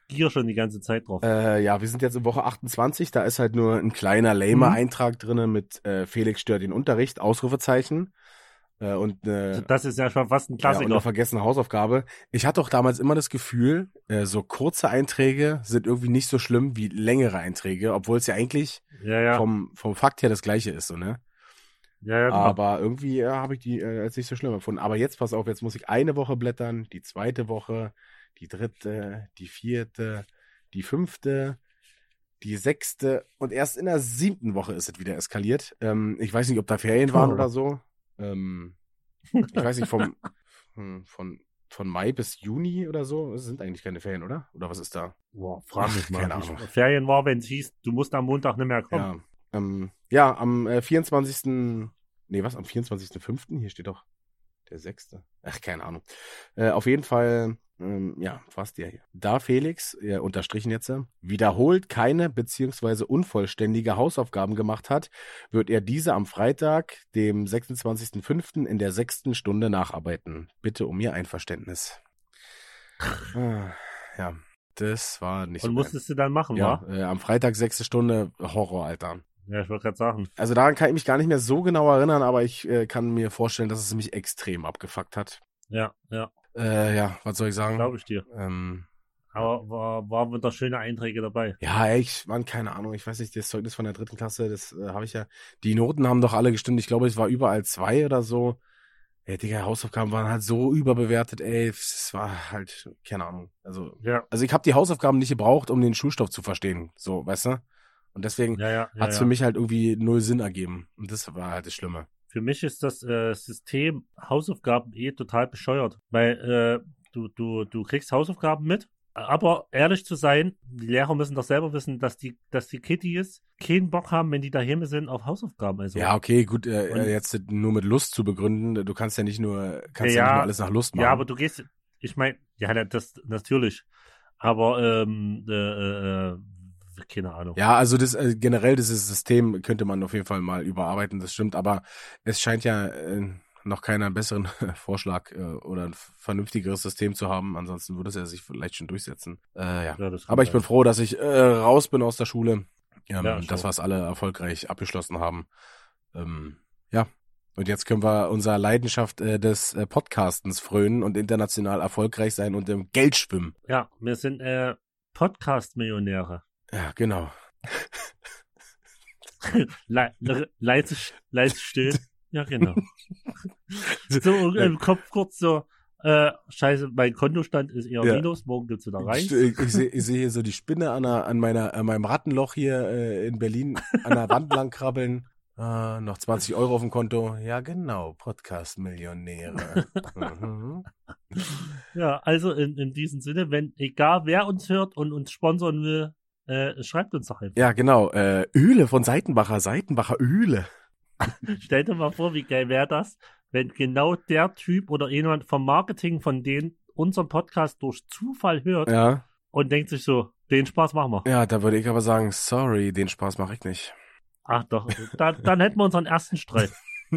gier schon die ganze Zeit drauf. Äh, ja, wir sind jetzt in Woche 28, da ist halt nur ein kleiner lamer Mhm. Eintrag drinne mit äh, Felix stört den Unterricht, Ausrufezeichen. Äh, und Also äh, das ist ja schon fast ein Ja, und Klassiker. eine vergessene Hausaufgabe. Ich hatte auch damals immer das Gefühl, äh, so kurze Einträge sind irgendwie nicht so schlimm wie längere Einträge, obwohl es ja eigentlich ja, ja. vom, vom Fakt her das gleiche ist, so, ne? ja, ja, genau. Aber irgendwie äh, habe ich die äh, als nicht so schlimm empfunden. Aber jetzt pass auf, jetzt muss ich eine Woche blättern, die zweite Woche, die dritte, die vierte, die fünfte, die sechste und erst in der siebten Woche ist es wieder eskaliert. Ähm, ich weiß nicht, ob da Ferien waren oder so. Ähm, ich weiß nicht, vom, hm, von von Mai bis Juni oder so. Das sind eigentlich keine Ferien, oder? Oder was ist da? Boah, frag mich Ach, mal. keine Ich- Ahnung. Ferien war, wenn es hieß, du musst am Montag nicht mehr kommen. Ja, ähm, ja am äh, 24. Nee, was? Am 24.05. Hier steht doch der 6. Ach, keine Ahnung. Äh, auf jeden Fall, ähm, ja, fast der hier. Da Felix, äh, unterstrichen jetzt, wiederholt keine beziehungsweise unvollständige Hausaufgaben gemacht hat, wird er diese am Freitag, dem 26.05. in der sechsten Stunde nacharbeiten. Bitte um Ihr Einverständnis. Ah, ja, das war nicht Und so geil. musstest du dann machen, Ja, wa? äh, am Freitag sechste Stunde Horror, Alter. Ja, ich wollte gerade sagen. Also daran kann ich mich gar nicht mehr so genau erinnern, aber ich äh, kann mir vorstellen, dass es mich extrem abgefuckt hat. Ja, ja, Äh, ja, was soll ich sagen? glaube ich dir. Ähm, Aber war, war wieder schöne Einträge dabei. ja, ey, ich waren keine Ahnung, ich weiß nicht, das Zeugnis von der dritten Klasse, das äh, habe ich ja. Die Noten haben doch alle gestimmt. Ich glaube, es war überall zwei oder so. Ey, Digga, Hausaufgaben waren halt so überbewertet, ey. Es war halt, keine Ahnung. Also, Ja, also ich habe die Hausaufgaben nicht gebraucht, um den Schulstoff zu verstehen. So, weißt du? Und deswegen ja, ja. ja, hat's ja. für mich halt irgendwie null Sinn ergeben. Und das war halt das Schlimme. Für mich ist das äh, System Hausaufgaben eh total bescheuert, weil äh, du, du, du kriegst Hausaufgaben mit, aber ehrlich zu sein, die Lehrer müssen doch selber wissen, dass die, dass die Kitties keinen Bock haben, wenn die daheim sind, auf Hausaufgaben. Also, Ja, okay, gut, äh, äh, jetzt nur mit Lust zu begründen. Du kannst ja nicht nur, kannst ja, Ja, nicht nur alles nach Lust machen. ja, aber du gehst, ich meine, ja, das natürlich, aber ähm, äh, äh, äh, keine Ahnung. Ja, also das äh, generell dieses System könnte man auf jeden Fall mal überarbeiten, das stimmt, aber es scheint ja äh, noch keiner besseren Vorschlag äh, oder ein vernünftigeres System zu haben. Ansonsten würde es ja sich vielleicht schon durchsetzen. Äh, ja. Ja, das Aber ich bin sein. froh, dass ich äh, raus bin aus der Schule. Ähm, Ja, wir es alle erfolgreich abgeschlossen haben. Ähm, ja. Und jetzt können wir unserer Leidenschaft äh, des äh, Podcastens frönen und international erfolgreich sein und im Geld schwimmen. Ja, wir sind äh, Podcast-Millionäre. Ja, genau. Le le leise, leise still. Ja, genau. so im Kopf kurz so, äh, scheiße, mein Kontostand ist eher Ja. Minus, morgen geht's wieder rein. Ich, ich, ich sehe ich seh hier so die Spinne an, einer, an, meiner, an meinem Rattenloch hier äh, in Berlin an der Wand lang krabbeln. Äh, noch 20 Euro auf dem Konto. Ja, genau. Podcast-Millionäre. mhm. Ja, also in, in diesem Sinne, wenn, egal wer uns hört und uns sponsern will, äh, schreibt uns doch einfach. Ja, genau. Äh, Öle von Seitenbacher. Seitenbacher Öle. Stell dir mal vor, wie geil wäre das, wenn genau der Typ oder jemand vom Marketing von denen unseren Podcast durch Zufall hört Ja. und denkt sich so, den Spaß machen wir. Ja, da würde ich aber sagen, sorry, den Spaß mache ich nicht. Ach doch, dann, dann hätten wir unseren ersten Streit.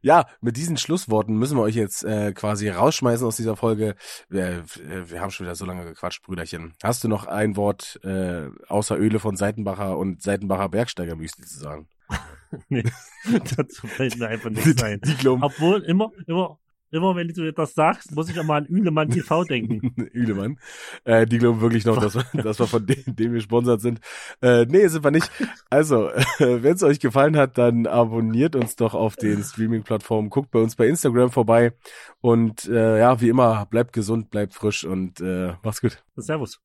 ja, mit diesen Schlussworten müssen wir euch jetzt äh, quasi rausschmeißen aus dieser Folge. Wir, wir haben schon wieder so lange gequatscht, Brüderchen. Hast du noch ein Wort äh, außer Öle von Seitenbacher und Seitenbacher Bergsteigermüsli zu sagen? nee, dazu fällt mir einfach nichts ein. Die Obwohl, immer, immer, immer wenn du das sagst, muss ich immer an Ülemann TV denken. Ülemann. Äh, die glauben wirklich noch, dass wir, dass wir von denen, denen wir sponsert sind. Äh, nee, sind wir nicht. Also, äh, wenn es euch gefallen hat, dann abonniert uns doch auf den Streaming-Plattformen, guckt bei uns bei Instagram vorbei und äh, ja, wie immer, bleibt gesund, bleibt frisch und äh, macht's gut. Servus.